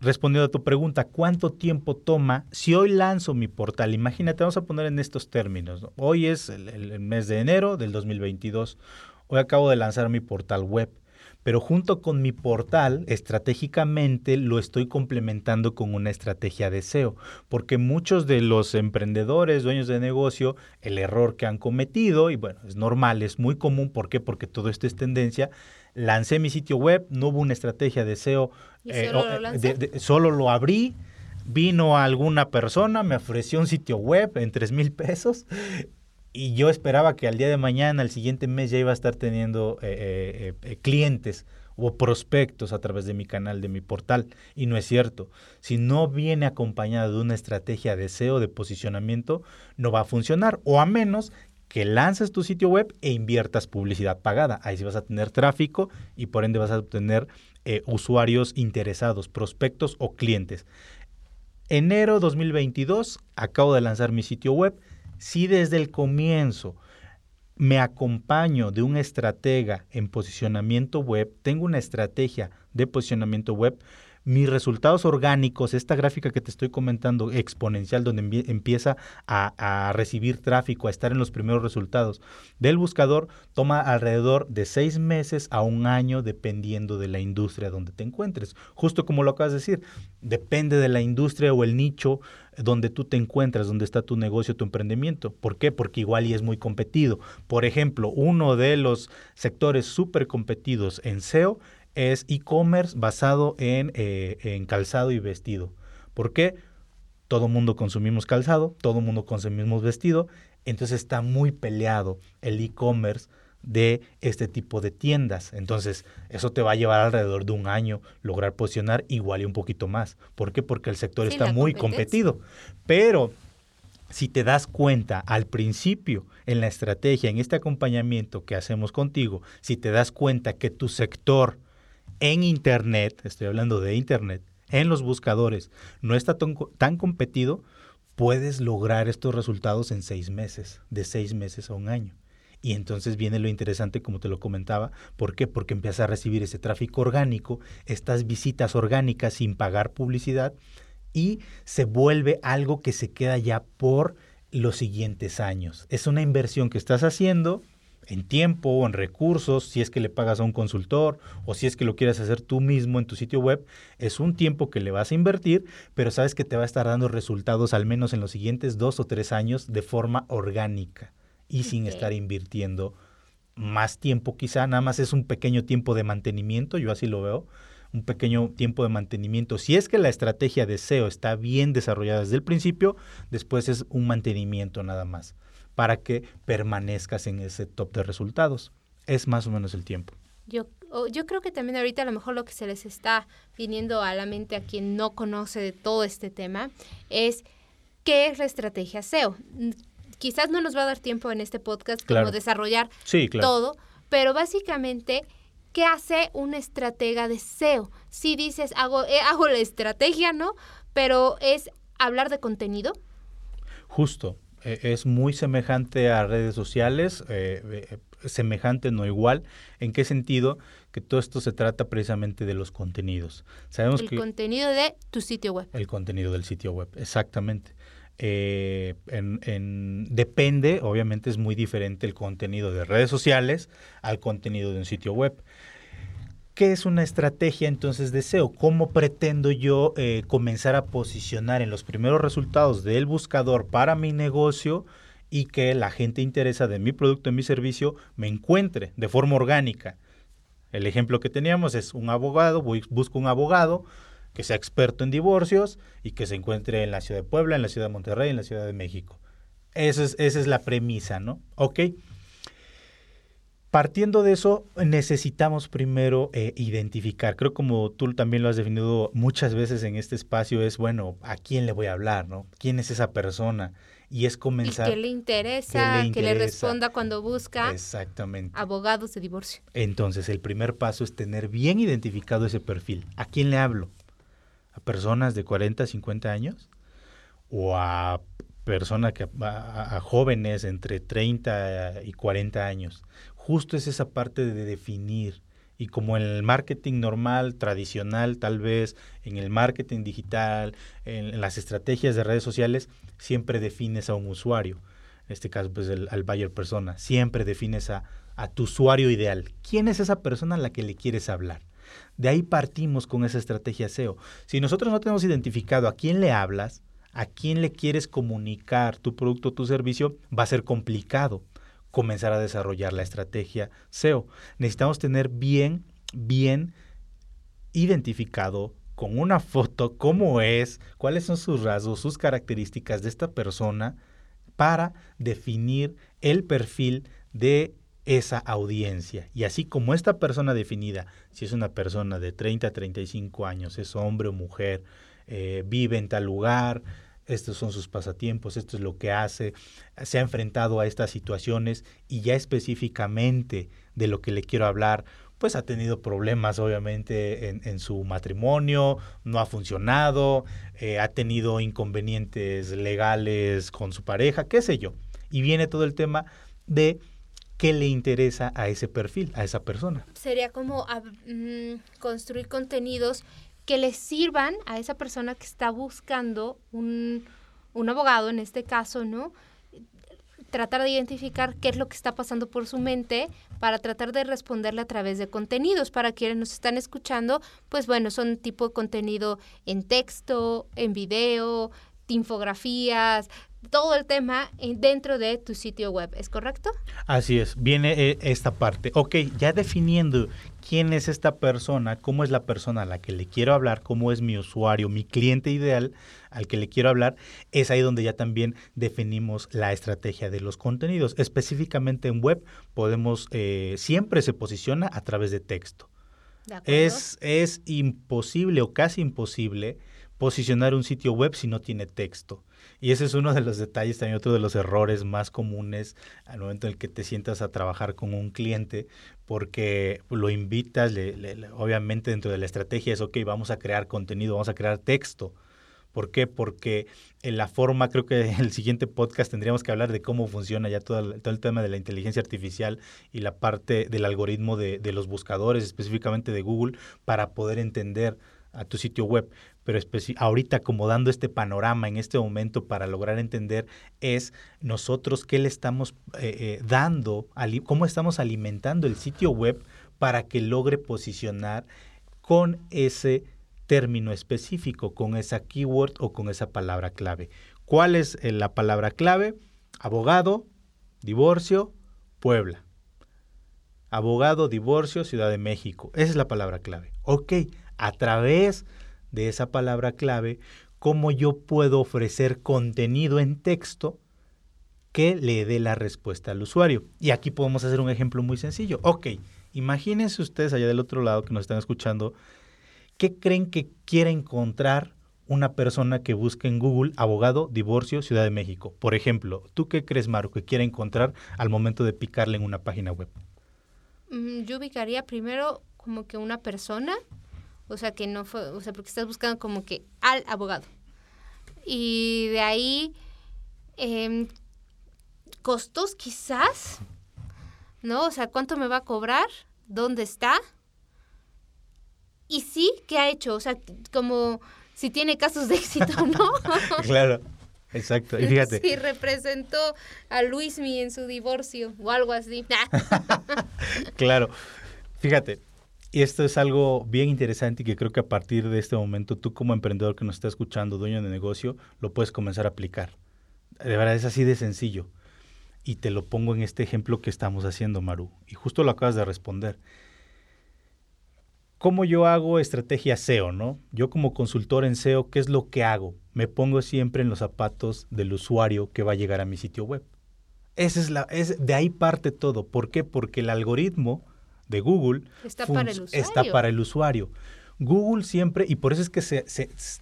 respondiendo a tu pregunta, ¿cuánto tiempo toma si hoy lanzo mi portal? Imagínate, vamos a poner en estos términos. Hoy es el, mes de enero del 2022. Hoy acabo de lanzar mi portal web, pero junto con mi portal, estratégicamente lo estoy complementando con una estrategia de SEO, porque muchos de los emprendedores, dueños de negocio, el error que han cometido, y bueno, es normal, es muy común, ¿por qué? Porque todo esto es tendencia, lancé mi sitio web, no hubo una estrategia de SEO, eh, solo, lo eh, solo lo abrí, vino alguna persona, me ofreció un sitio web en 3 mil pesos y yo esperaba que al día de mañana, al siguiente mes, ya iba a estar teniendo eh, clientes o prospectos a través de mi canal, de mi portal. Y no es cierto. Si no viene acompañado de una estrategia de SEO, de posicionamiento, no va a funcionar. O a menos que lances tu sitio web e inviertas publicidad pagada. Ahí sí vas a tener tráfico y por ende vas a obtener eh, usuarios interesados, prospectos o clientes. Enero 2022 acabo de lanzar mi sitio web. Si desde el comienzo me acompaño de un estratega en posicionamiento web, tengo una estrategia de posicionamiento web, mis resultados orgánicos, esta gráfica que te estoy comentando, exponencial, donde empieza a, recibir tráfico, a estar en los primeros resultados del buscador, toma alrededor de seis meses a un año, dependiendo de la industria donde te encuentres. Justo como lo acabas de decir, depende de la industria o el nicho donde tú te encuentras, donde está tu negocio, tu emprendimiento. ¿Por qué? Porque igual y es muy competido. Por ejemplo, uno de los sectores súper competidos en SEO es e-commerce basado en, eh, en, calzado y vestido. ¿Por qué? Todo mundo consumimos calzado, todo mundo consumimos vestido, entonces está muy peleado el e-commerce de este tipo de tiendas. Entonces, eso te va a llevar alrededor de un año lograr posicionar igual y un poquito más. ¿Por qué? Porque el sector está muy competido. Pero si te das cuenta al principio en la estrategia, en este acompañamiento que hacemos contigo, si te das cuenta que tu sector en Internet, estoy hablando de Internet, en los buscadores, no está tan, competido, puedes lograr estos resultados en seis meses, de seis meses a un año. Y entonces viene lo interesante, como te lo comentaba. ¿Por qué? Porque empiezas a recibir ese tráfico orgánico, estas visitas orgánicas sin pagar publicidad y se vuelve algo que se queda ya por los siguientes años. Es una inversión que estás haciendo en tiempo o en recursos, si es que le pagas a un consultor o si es que lo quieres hacer tú mismo en tu sitio web, es un tiempo que le vas a invertir, pero sabes que te va a estar dando resultados al menos en los siguientes dos o tres años de forma orgánica y sin estar invirtiendo más tiempo quizá, nada más es un pequeño tiempo de mantenimiento, yo así lo veo, un pequeño tiempo de mantenimiento. Si es que la estrategia de SEO está bien desarrollada desde el principio, después es un mantenimiento nada más para que permanezcas en ese top de resultados. Es más o menos el tiempo. Yo, yo creo que también ahorita a lo mejor lo que se les está viniendo a la mente a quien no conoce de todo este tema es qué es la estrategia SEO. Quizás no nos va a dar tiempo en este podcast como desarrollar todo, pero básicamente, ¿qué hace una estratega de SEO? Si dices, hago, eh, hago la estrategia, ¿no? Pero es hablar de contenido. Justo, e, es muy semejante a redes sociales, eh, eh, semejante, no igual. ¿En qué sentido? Que todo esto se trata precisamente de los contenidos. Sabemos el contenido de tu sitio web. El contenido del sitio web, exactamente. Eh, depende, obviamente es muy diferente el contenido de redes sociales al contenido de un sitio web. ¿Qué es una estrategia entonces de SEO? ¿Cómo pretendo yo eh, comenzar a posicionar en los primeros resultados del buscador para mi negocio y que la gente interesada en mi producto, en mi servicio, me encuentre de forma orgánica? El ejemplo que teníamos es un abogado, busco un abogado que sea experto en divorcios y que se encuentre en la ciudad de Puebla, en la ciudad de Monterrey, en la ciudad de México. Esa es, esa es la premisa, ¿no? Ok. Partiendo de eso, necesitamos primero eh, identificar, creo como tú también lo has definido muchas veces en este espacio, es, bueno, ¿a quién le voy a hablar? ¿no? ¿Quién es esa persona? Y es comenzar... Y que le interesa, que le responda cuando busca Exactamente. abogados de divorcio. Entonces, el primer paso es tener bien identificado ese perfil. ¿A quién le hablo? ¿A personas de 40, 50 años? ¿O a personas que a, a, jóvenes entre 30 y 40 años justo es esa parte de definir. Y como en el marketing normal, tradicional, tal vez, en el marketing digital, en, las estrategias de redes sociales, siempre defines a un usuario. En este caso, pues al buyer persona. Siempre defines a, a tu usuario ideal. ¿Quién es esa persona a la que le quieres hablar? De ahí partimos con esa estrategia SEO. Si nosotros no tenemos identificado a quién le hablas, a quién le quieres comunicar tu producto o tu servicio, va a ser complicado comenzar a desarrollar la estrategia SEO. Necesitamos tener bien, bien identificado con una foto cómo es, cuáles son sus rasgos, sus características de esta persona para definir el perfil de esa audiencia. Y así como esta persona definida, si es una persona de 30 a 35 años, es hombre o mujer, eh, vive en tal lugar, estos son sus pasatiempos, esto es lo que hace, se ha enfrentado a estas situaciones y ya específicamente de lo que le quiero hablar, pues ha tenido problemas obviamente en, su matrimonio, no ha funcionado, eh, ha tenido inconvenientes legales con su pareja, qué sé yo. Y viene todo el tema de qué le interesa a ese perfil, a esa persona. Sería como mm, construir contenidos que le sirvan a esa persona que está buscando un, un abogado, en este caso, ¿no? tratar de identificar qué es lo que está pasando por su mente para tratar de responderle a través de contenidos. Para quienes nos están escuchando, pues bueno, son tipo de contenido en texto, en video, infografías, todo el tema dentro de tu sitio web, ¿es correcto? Así es, viene eh, esta parte. Ok, ya definiendo quién es esta persona, cómo es la persona a la que le quiero hablar, cómo es mi usuario, mi cliente ideal al que le quiero hablar, es ahí donde ya también definimos la estrategia de los contenidos. Específicamente en web podemos, eh, siempre se posiciona a través de texto. es, es imposible o casi imposible posicionar un sitio web si no tiene texto. Y ese es uno de los detalles, también otro de los errores más comunes al momento en el que te sientas a trabajar con un cliente, porque lo invitas, obviamente dentro de la estrategia es, ok, vamos a crear contenido, vamos a crear texto. ¿Por qué? Porque en la forma, creo que en el siguiente podcast tendríamos que hablar de cómo funciona ya todo el, todo el tema de la inteligencia artificial y la parte del algoritmo de, de los buscadores, específicamente de Google, para poder entender a tu sitio web pero ahorita como dando este panorama en este momento para lograr entender es nosotros qué le estamos eh, eh, dando, cómo estamos alimentando el sitio web para que logre posicionar con ese término específico, con esa keyword o con esa palabra clave. ¿Cuál es eh, la palabra clave? Abogado, divorcio, Puebla. Abogado, divorcio, Ciudad de México. Esa es la palabra clave. Ok, a través esa palabra clave, cómo yo puedo ofrecer contenido en texto que le dé la respuesta al usuario. Y aquí podemos hacer un ejemplo muy sencillo. Ok, imagínense ustedes allá del otro lado que nos están escuchando, ¿qué creen que quiere encontrar una persona que busque en Google abogado, divorcio, Ciudad de México? Por ejemplo, ¿tú qué crees, Maru, que quiere encontrar al momento de picarle en una página web? Mm, yo ubicaría primero como que una persona o sea, que no fue, o sea, porque estás buscando como que al abogado. Y de ahí, em, costos quizás, ¿no? O sea, ¿cuánto me va a cobrar? ¿Dónde está? Y sí, ¿qué ha hecho? O sea, como si tiene casos de éxito, ¿no? claro. Exacto, y fíjate. Sí, representó a Luismi en su divorcio o algo así. claro, fíjate, esto es algo bien interesante y que creo que a partir de este momento tú como emprendedor que nos está escuchando, dueño de negocio, lo puedes comenzar a aplicar. De verdad es así de sencillo. Y te lo pongo en este ejemplo que estamos haciendo, Maru. Y justo lo acabas de responder. ¿Cómo yo hago estrategia SEO, no? Yo como consultor en SEO, ¿qué es lo que hago? Me pongo siempre en los zapatos del usuario que va a llegar a mi sitio web. Esa es la, es, de ahí parte todo. ¿Por qué? Porque el algoritmo de Google está, para el, está para el usuario. Google siempre, y por eso es que se,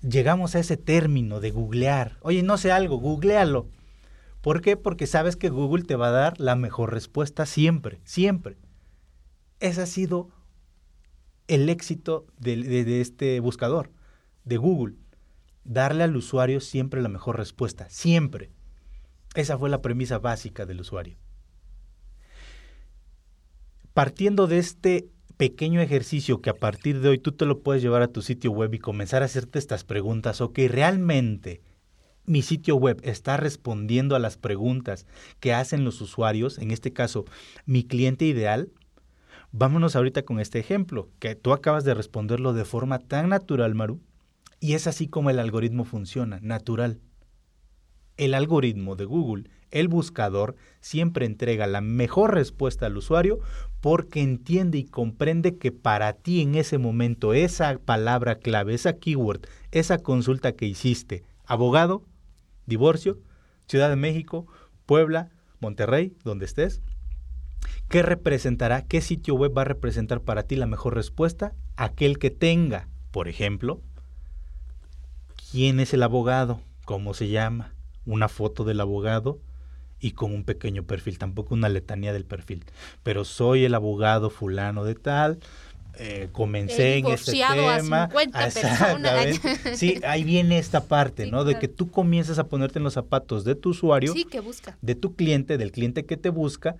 llegamos a ese término de googlear. Oye, no sé algo, googlealo. ¿Por qué? Porque sabes que Google te va a dar la mejor respuesta siempre, siempre. Ese ha sido el éxito de, este buscador, de Google. Darle al usuario siempre la mejor respuesta, siempre. Esa fue la premisa básica del usuario. Partiendo de este pequeño ejercicio que a partir de hoy tú te lo puedes llevar a tu sitio web y comenzar a hacerte estas preguntas, ok, realmente mi sitio web está respondiendo a las preguntas que hacen los usuarios, en este caso, mi cliente ideal, vámonos ahorita con este ejemplo, que tú acabas de responderlo de forma tan natural, Maru, y es así como el algoritmo funciona, natural. El algoritmo de Google, el buscador, siempre entrega la mejor respuesta al usuario porque entiende y comprende que para ti en ese momento esa palabra clave, esa keyword, esa consulta que hiciste, abogado, divorcio, Ciudad de México, Puebla, Monterrey, donde estés, ¿qué representará, qué sitio web va a representar para ti la mejor respuesta? Aquel que tenga, por ejemplo, quién es el abogado, cómo se llama, una foto del abogado y con un pequeño perfil, tampoco una letanía del perfil, pero soy el abogado fulano de tal, eh, comencé en este tema. A Sí, ahí viene esta parte, ¿no? De que tú comienzas a ponerte en los zapatos de tu usuario, sí, que busca. de tu cliente, del cliente que te busca,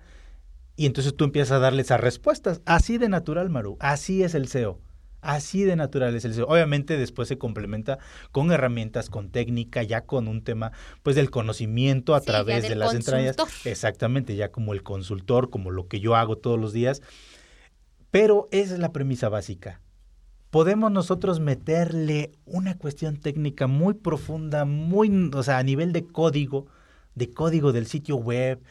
y entonces tú empiezas a darle esas respuestas. Así de natural, Maru. Así es el SEO. Así de natural es el SEO. Obviamente después se complementa con herramientas, con técnica, ya con un tema pues del conocimiento a través de las entrañas. Exactamente, ya como el consultor, como lo que yo hago todos los días pero esa es la premisa básica. Podemos nosotros meterle una cuestión técnica muy profunda, muy, o sea, a nivel de código, de código del sitio web,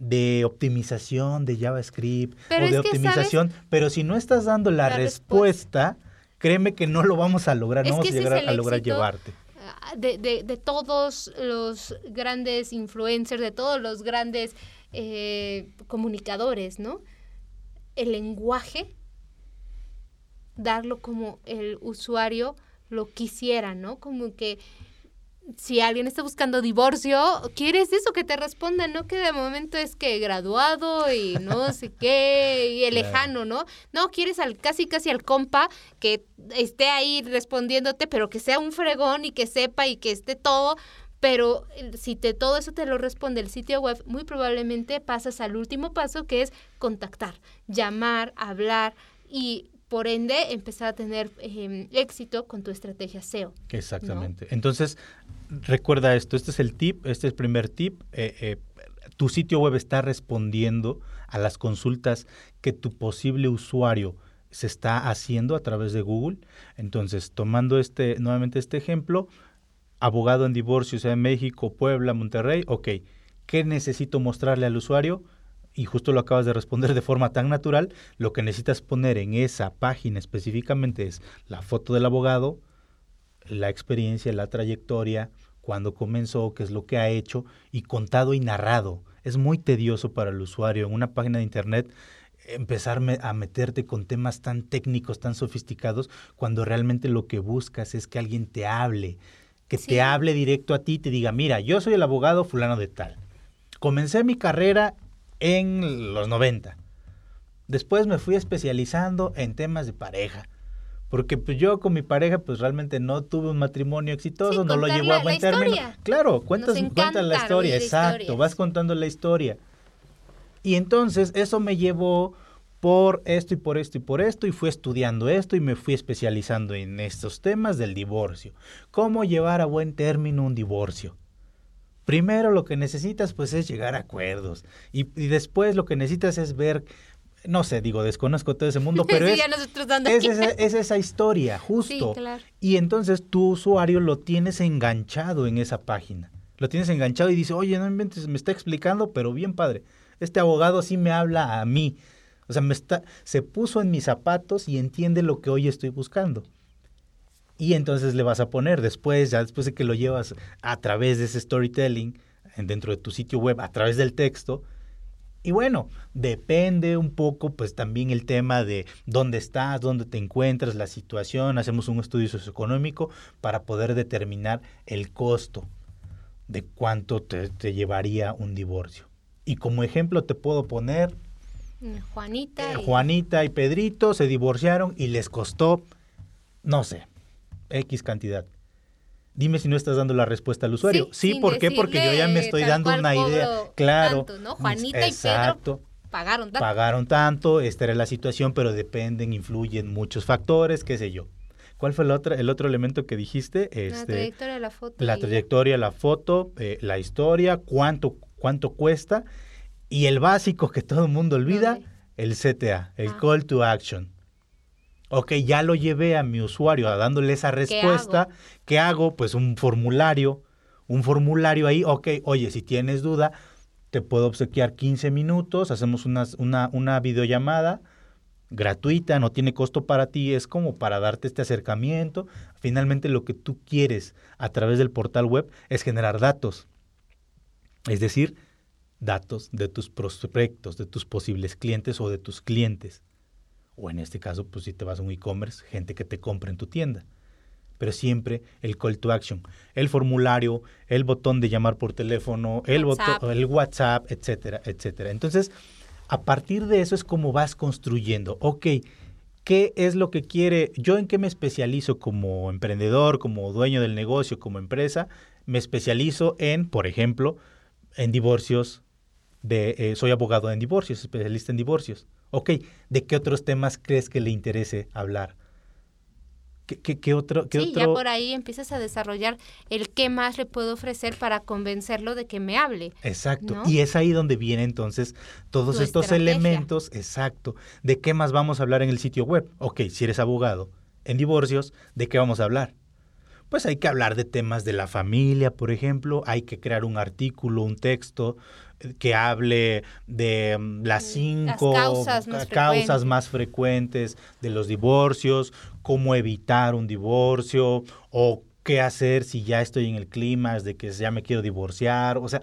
de optimización de JavaScript o de optimización, pero si no estás dando la, respuesta, créeme que no lo vamos a lograr, no vamos a llegar a lograr llevarte. Ah, de, de, de, todos los grandes influencers, de todos los grandes eh, comunicadores, ¿no? el lenguaje, darlo como el usuario lo quisiera, ¿no? Como que si alguien está buscando divorcio, quieres eso que te responda, no que de momento es que graduado y no sé qué, y el lejano, ¿no? No, quieres al casi casi al compa que esté ahí respondiéndote, pero que sea un fregón y que sepa y que esté todo, pero si te, todo eso te lo responde el sitio web, muy probablemente pasas al último paso que es contactar, llamar, hablar y por ende empezar a tener em, éxito con tu estrategia SEO. Exactamente. Entonces, recuerda esto, este es el tip, este es el primer tip. Eh, eh, tu sitio web está respondiendo a las consultas que tu posible usuario se está haciendo a través de Google. Entonces, tomando este nuevamente este ejemplo, abogado en divorcio, sea en México, Puebla, Monterrey, ok, ¿qué necesito mostrarle al usuario? Y justo lo acabas de responder de forma tan natural, lo que necesitas poner en esa página específicamente es la foto del abogado, la experiencia, la trayectoria, cuándo comenzó, qué es lo que ha hecho y contado y narrado. Es muy tedioso para el usuario en una página de internet empezar a meterte con temas tan técnicos, tan sofisticados, cuando realmente lo que buscas es que alguien te hable, que te hable directo a ti y te diga, mira, yo soy el abogado fulano de tal. Comencé mi carrera en los 90. Después me fui especializando en temas de pareja. Porque pues yo con mi pareja pues realmente no tuve un matrimonio exitoso, no lo llevo a buen término. Claro, cuentas, cuentas la historia, exacto, vas contando la historia. Y entonces eso me llevó por esto y por esto y por esto y fui estudiando esto y me fui especializando en estos temas del divorcio. ¿Cómo llevar a buen término un divorcio? Primero lo que necesitas pues es llegar a acuerdos y, y después lo que necesitas es ver no sé, digo, desconozco todo ese mundo, pero es, esa, historia, justo. Y entonces tu usuario lo tienes enganchado en esa página. Lo tienes enganchado y dice, oye, no inventes, me está explicando, pero bien padre. Este abogado sí me habla a mí. O sea, me está, se puso en mis zapatos y entiende lo que hoy estoy buscando. Y entonces le vas a poner después, ya después de que lo llevas a través de ese storytelling, dentro de tu sitio web, a través del texto, y bueno, depende un poco pues también el tema de dónde estás, dónde te encuentras, la situación, hacemos un estudio socioeconómico para poder determinar el costo de cuánto te, llevaría un divorcio. Y como ejemplo te puedo poner mm, Juanita. Eh, Juanita y Pedrito se divorciaron y les costó, no sé, X cantidad. Dime si no estás dando la respuesta al usuario. Sí, ¿por qué? Porque yo ya me estoy dando una idea. Claro. Juanita y Pedro pagaron tanto. Pagaron tanto, esta era la situación, pero dependen, influyen muchos factores, qué sé yo. ¿Cuál fue el otro, el otro elemento que dijiste? Este, la trayectoria, la foto. La trayectoria, la foto, eh, la historia, cuánto, cuánto cuesta y el básico que todo el mundo olvida, el CTA, el ah. Call to Action ok, ya lo llevé a mi usuario a dándole esa respuesta, ¿qué hago? Pues un formulario, un formulario ahí, ok, oye, si tienes duda, te puedo obsequiar 15 minutos, hacemos una, una, una videollamada gratuita, no tiene costo para ti, es como para darte este acercamiento. Finalmente lo que tú quieres a través del portal web es generar datos, es decir, datos de tus prospectos, de tus posibles clientes o de tus clientes o en este caso, pues si te vas a un e-commerce, gente que te compra en tu tienda. Pero siempre el call to action, el formulario, el botón de llamar por teléfono, el, Botón, el WhatsApp, etcétera, etcétera. Entonces, a partir de eso es como vas construyendo. Ok, ¿qué es lo que quiere? Yo en qué me especializo como emprendedor, como dueño del negocio, como empresa? Me especializo en, por ejemplo, en divorcios. De, eh, soy abogado en divorcios, especialista en divorcios. Ok, ¿de qué otros temas crees que le interese hablar? ¿Qué, otro, sí, ya por ahí empiezas a desarrollar el qué más le puedo ofrecer para convencerlo de que me hable. Exacto. Y es ahí donde vienen entonces todos estos elementos, exacto, de qué más vamos a hablar en el sitio web. Ok, si eres abogado en divorcios, ¿de qué vamos a hablar? Pues hay que hablar de temas de la familia, por ejemplo, hay que crear un artículo, un texto que hable de mm, las cinco causas, más, frecuentes de los divorcios, cómo evitar un divorcio o qué hacer si ya estoy en el clima de que ya me quiero divorciar. O sea,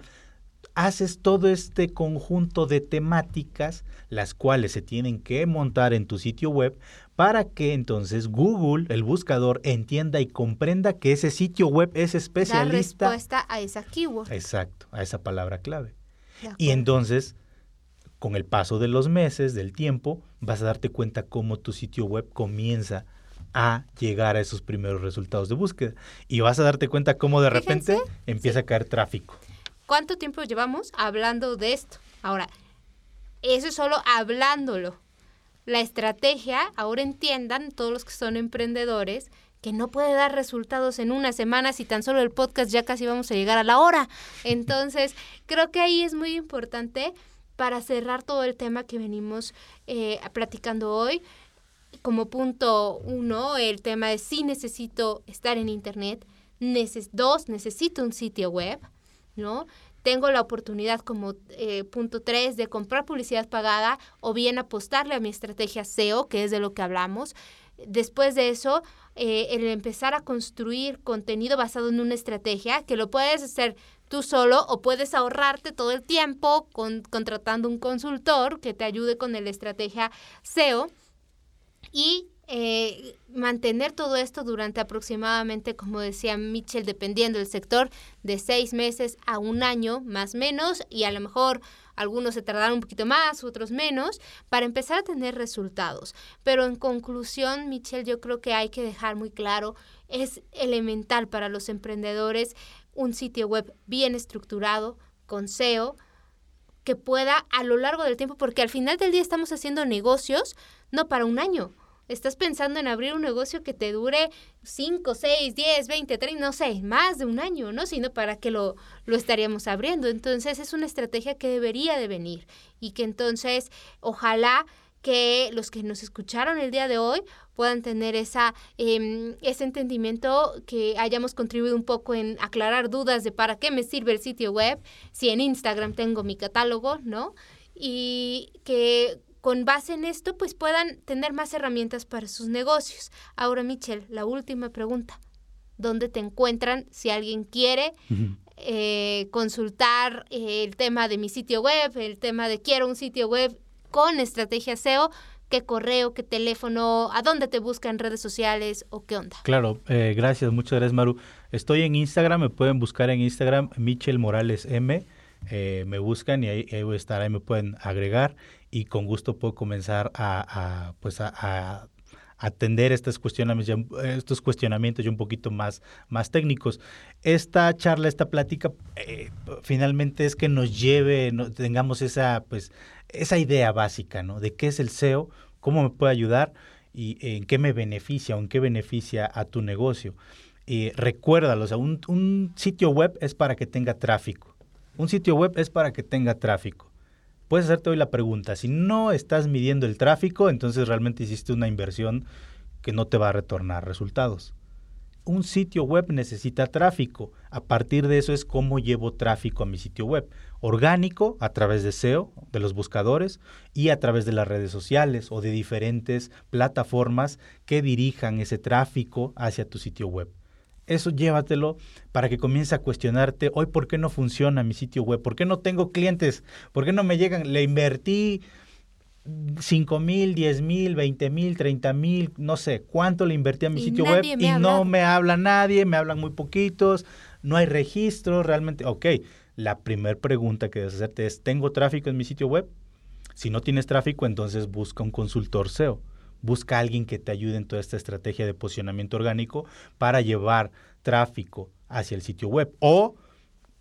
haces todo este conjunto de temáticas, las cuales se tienen que montar en tu sitio web para que entonces Google, el buscador, entienda y comprenda que ese sitio web es especialista. La respuesta a esa keyword. Exacto, a esa palabra clave. Y entonces, con el paso de los meses, del tiempo, vas a darte cuenta cómo tu sitio web comienza a llegar a esos primeros resultados de búsqueda. Y vas a darte cuenta cómo de repente empieza a caer tráfico. ¿Cuánto tiempo llevamos hablando de esto? Ahora, eso es solo hablándolo. La estrategia, ahora entiendan todos los que son emprendedores, que no puede dar resultados en una semana si tan solo el podcast ya casi vamos a llegar a la hora. Entonces, creo que ahí es muy importante para cerrar todo el tema que venimos eh, platicando hoy. Como punto uno, el tema de si necesito estar en Internet. dos, necesito un sitio web, ¿no? Tengo la oportunidad como eh, punto tres de comprar publicidad pagada o bien apostarle a mi estrategia SEO, que es de lo que hablamos. Después de eso, eh, el empezar a construir contenido basado en una estrategia que lo puedes hacer tú solo o puedes ahorrarte todo el tiempo con, contratando un consultor que te ayude con la estrategia SEO y eh, mantener todo esto durante aproximadamente, como decía Mitchell, dependiendo del sector, de seis meses a un año más menos, y a lo mejor algunos se tardaron un poquito más, otros menos, para empezar a tener resultados. Pero en conclusión, Mitchell, yo creo que hay que dejar muy claro, es elemental para los emprendedores un sitio web bien estructurado, con SEO, que pueda a lo largo del tiempo, porque al final del día estamos haciendo negocios no para un año, estás pensando en abrir un negocio que te dure 5, 6, 10, 20, 30, no sé, más de un año, ¿no? Sino para que lo, lo estaríamos abriendo. Entonces es una estrategia que debería de venir y que entonces ojalá que los que nos escucharon el día de hoy puedan tener esa, em, ese entendimiento, que hayamos contribuido un poco en aclarar dudas de para qué me sirve el sitio web, si en Instagram tengo mi catálogo, ¿no? Y que con base en esto, pues puedan tener más herramientas para sus negocios. Ahora, Michelle, la última pregunta. ¿Dónde te encuentran si alguien quiere eh, consultar eh, el tema de mi sitio web, el tema de quiero un sitio web con estrategia SEO? ¿Qué correo, qué teléfono, a dónde te buscan en redes sociales o qué onda? Claro, eh, gracias, muchas gracias Maru. Estoy en Instagram, me pueden buscar en Instagram, Michel Morales M. me buscan y ahí, ahí, voy a estar, ahí me pueden agregar y con gusto puedo comenzar a, pues a, atender estos cuestionamientos, estos cuestionamientos ya un poquito más, más técnicos. Esta charla, esta plática, eh, finalmente es que nos lleve, tengamos esa, pues, esa idea básica, ¿no? De qué es el SEO, cómo me puede ayudar y en qué me beneficia o en qué beneficia a tu negocio. Y recuérdalo, o sea, un, un sitio web es para que tenga tráfico. Un sitio web es para que tenga tráfico puedes hacerte hoy la pregunta, si no estás midiendo el tráfico, entonces realmente hiciste una inversión que no te va a retornar resultados. Un sitio web necesita tráfico. A partir de eso es cómo llevo tráfico a mi sitio web. Orgánico a través de SEO, de los buscadores, y a través de las redes sociales o de diferentes plataformas que dirijan ese tráfico hacia tu sitio web. Eso llévatelo para que comience a cuestionarte, hoy, ¿por qué no funciona mi sitio web? ¿Por qué no tengo clientes? ¿Por qué no me llegan? Le invertí 5 mil, 10 mil, 20 mil, 30 mil, no sé cuánto le invertí a mi sitio web y no me habla nadie, me hablan muy poquitos, no hay registro, realmente, ok, la primera pregunta que debes hacerte es, ¿tengo tráfico en mi sitio web? Si no tienes tráfico, entonces busca un consultor SEO busca a alguien que te ayude en toda esta estrategia de posicionamiento orgánico para llevar tráfico hacia el sitio web. O,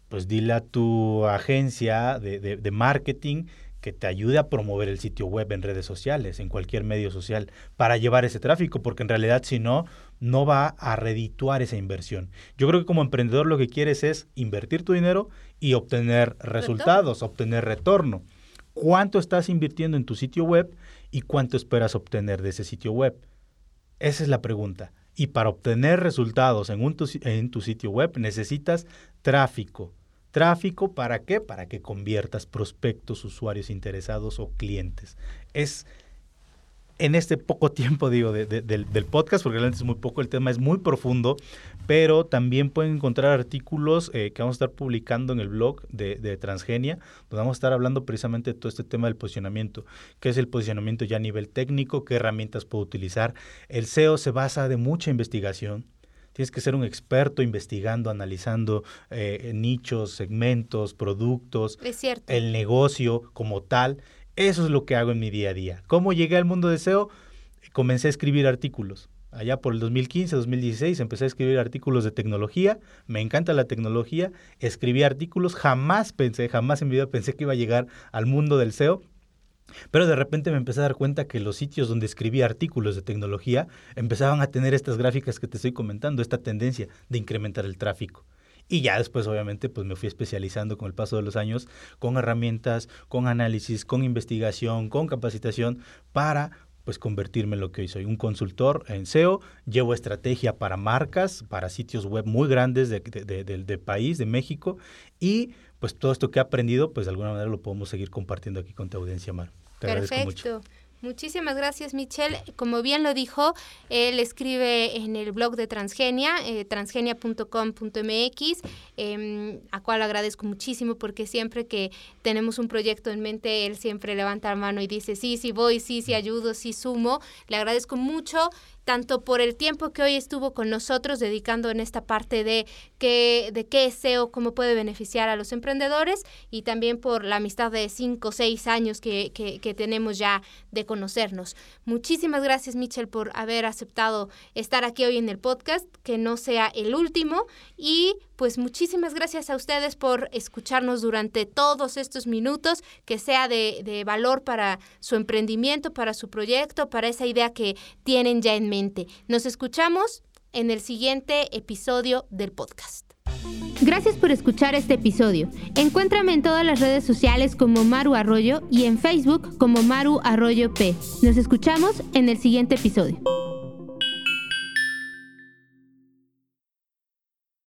pues dile a tu agencia de, de, marketing que te ayude a promover el sitio web en redes sociales, en cualquier medio social, para llevar ese tráfico, porque en realidad si no, no va a redituar esa inversión. Yo creo que como emprendedor lo que quieres es invertir tu dinero y obtener resultados, obtener retorno. ¿Cuánto estás invirtiendo en tu sitio web? Y cuánto esperas obtener de ese sitio web? Esa es la pregunta. Y para obtener resultados en, en tu sitio web necesitas tráfico. ¿Tráfico para qué? Para que conviertas prospectos, usuarios interesados o clientes. Es en este poco tiempo, digo, del, podcast, porque realmente es muy poco, el tema es muy profundo, pero también pueden encontrar artículos eh, que vamos a estar publicando en el blog de, Transgenia, donde vamos a estar hablando precisamente de todo este tema del posicionamiento, qué es el posicionamiento ya a nivel técnico, qué herramientas puedo utilizar. El SEO se basa de mucha investigación, Tienes que ser un experto investigando, analizando eh, nichos, segmentos, productos, el negocio como tal. Eso es lo que hago en mi día a día. ¿Cómo llegué al mundo de SEO? Comencé a escribir artículos. Allá por el 2015, 2016 empecé a escribir artículos de tecnología. Me encanta la tecnología. Escribí artículos. Jamás pensé, jamás en mi vida pensé que iba a llegar al mundo del SEO. Pero de repente me empecé a dar cuenta que los sitios donde escribía artículos de tecnología empezaban a tener estas gráficas que te estoy comentando, esta tendencia de incrementar el tráfico. Y ya después, obviamente, pues me fui especializando con el paso de los años con herramientas, con análisis, con investigación, con capacitación para pues convertirme en lo que hoy soy, un consultor en SEO, llevo estrategia para marcas, para sitios web muy grandes del de, país, de México, y pues todo esto que he aprendido, pues de alguna manera lo podemos seguir compartiendo aquí con tu audiencia, Mar. Te Perfecto. Muchísimas gracias, Michelle. Como bien lo dijo, él escribe en el blog de Transgenia, eh, transgenia.com.mx, em, a cual agradezco muchísimo porque siempre que tenemos un proyecto en mente, él siempre levanta la mano y dice, sí, sí voy, sí, sí ayudo, sí sumo. Le agradezco mucho tanto por el tiempo que hoy estuvo con nosotros dedicando en esta parte de qué, de qué es SEO, cómo puede beneficiar a los emprendedores y también por la amistad de cinco o seis años que, que, tenemos ya de conocernos. Muchísimas gracias, Michelle, por haber aceptado estar aquí hoy en el podcast, que no sea el último y pues muchísimas gracias a ustedes por escucharnos durante todos estos minutos, que sea de, de, valor para su emprendimiento, para su proyecto, para esa idea que tienen ya en mente. Nos escuchamos en el siguiente episodio del podcast. Gracias por escuchar este episodio. Encuéntrame en todas las redes sociales como Maru Arroyo y en Facebook como Maru Arroyo P. Nos escuchamos en el siguiente episodio.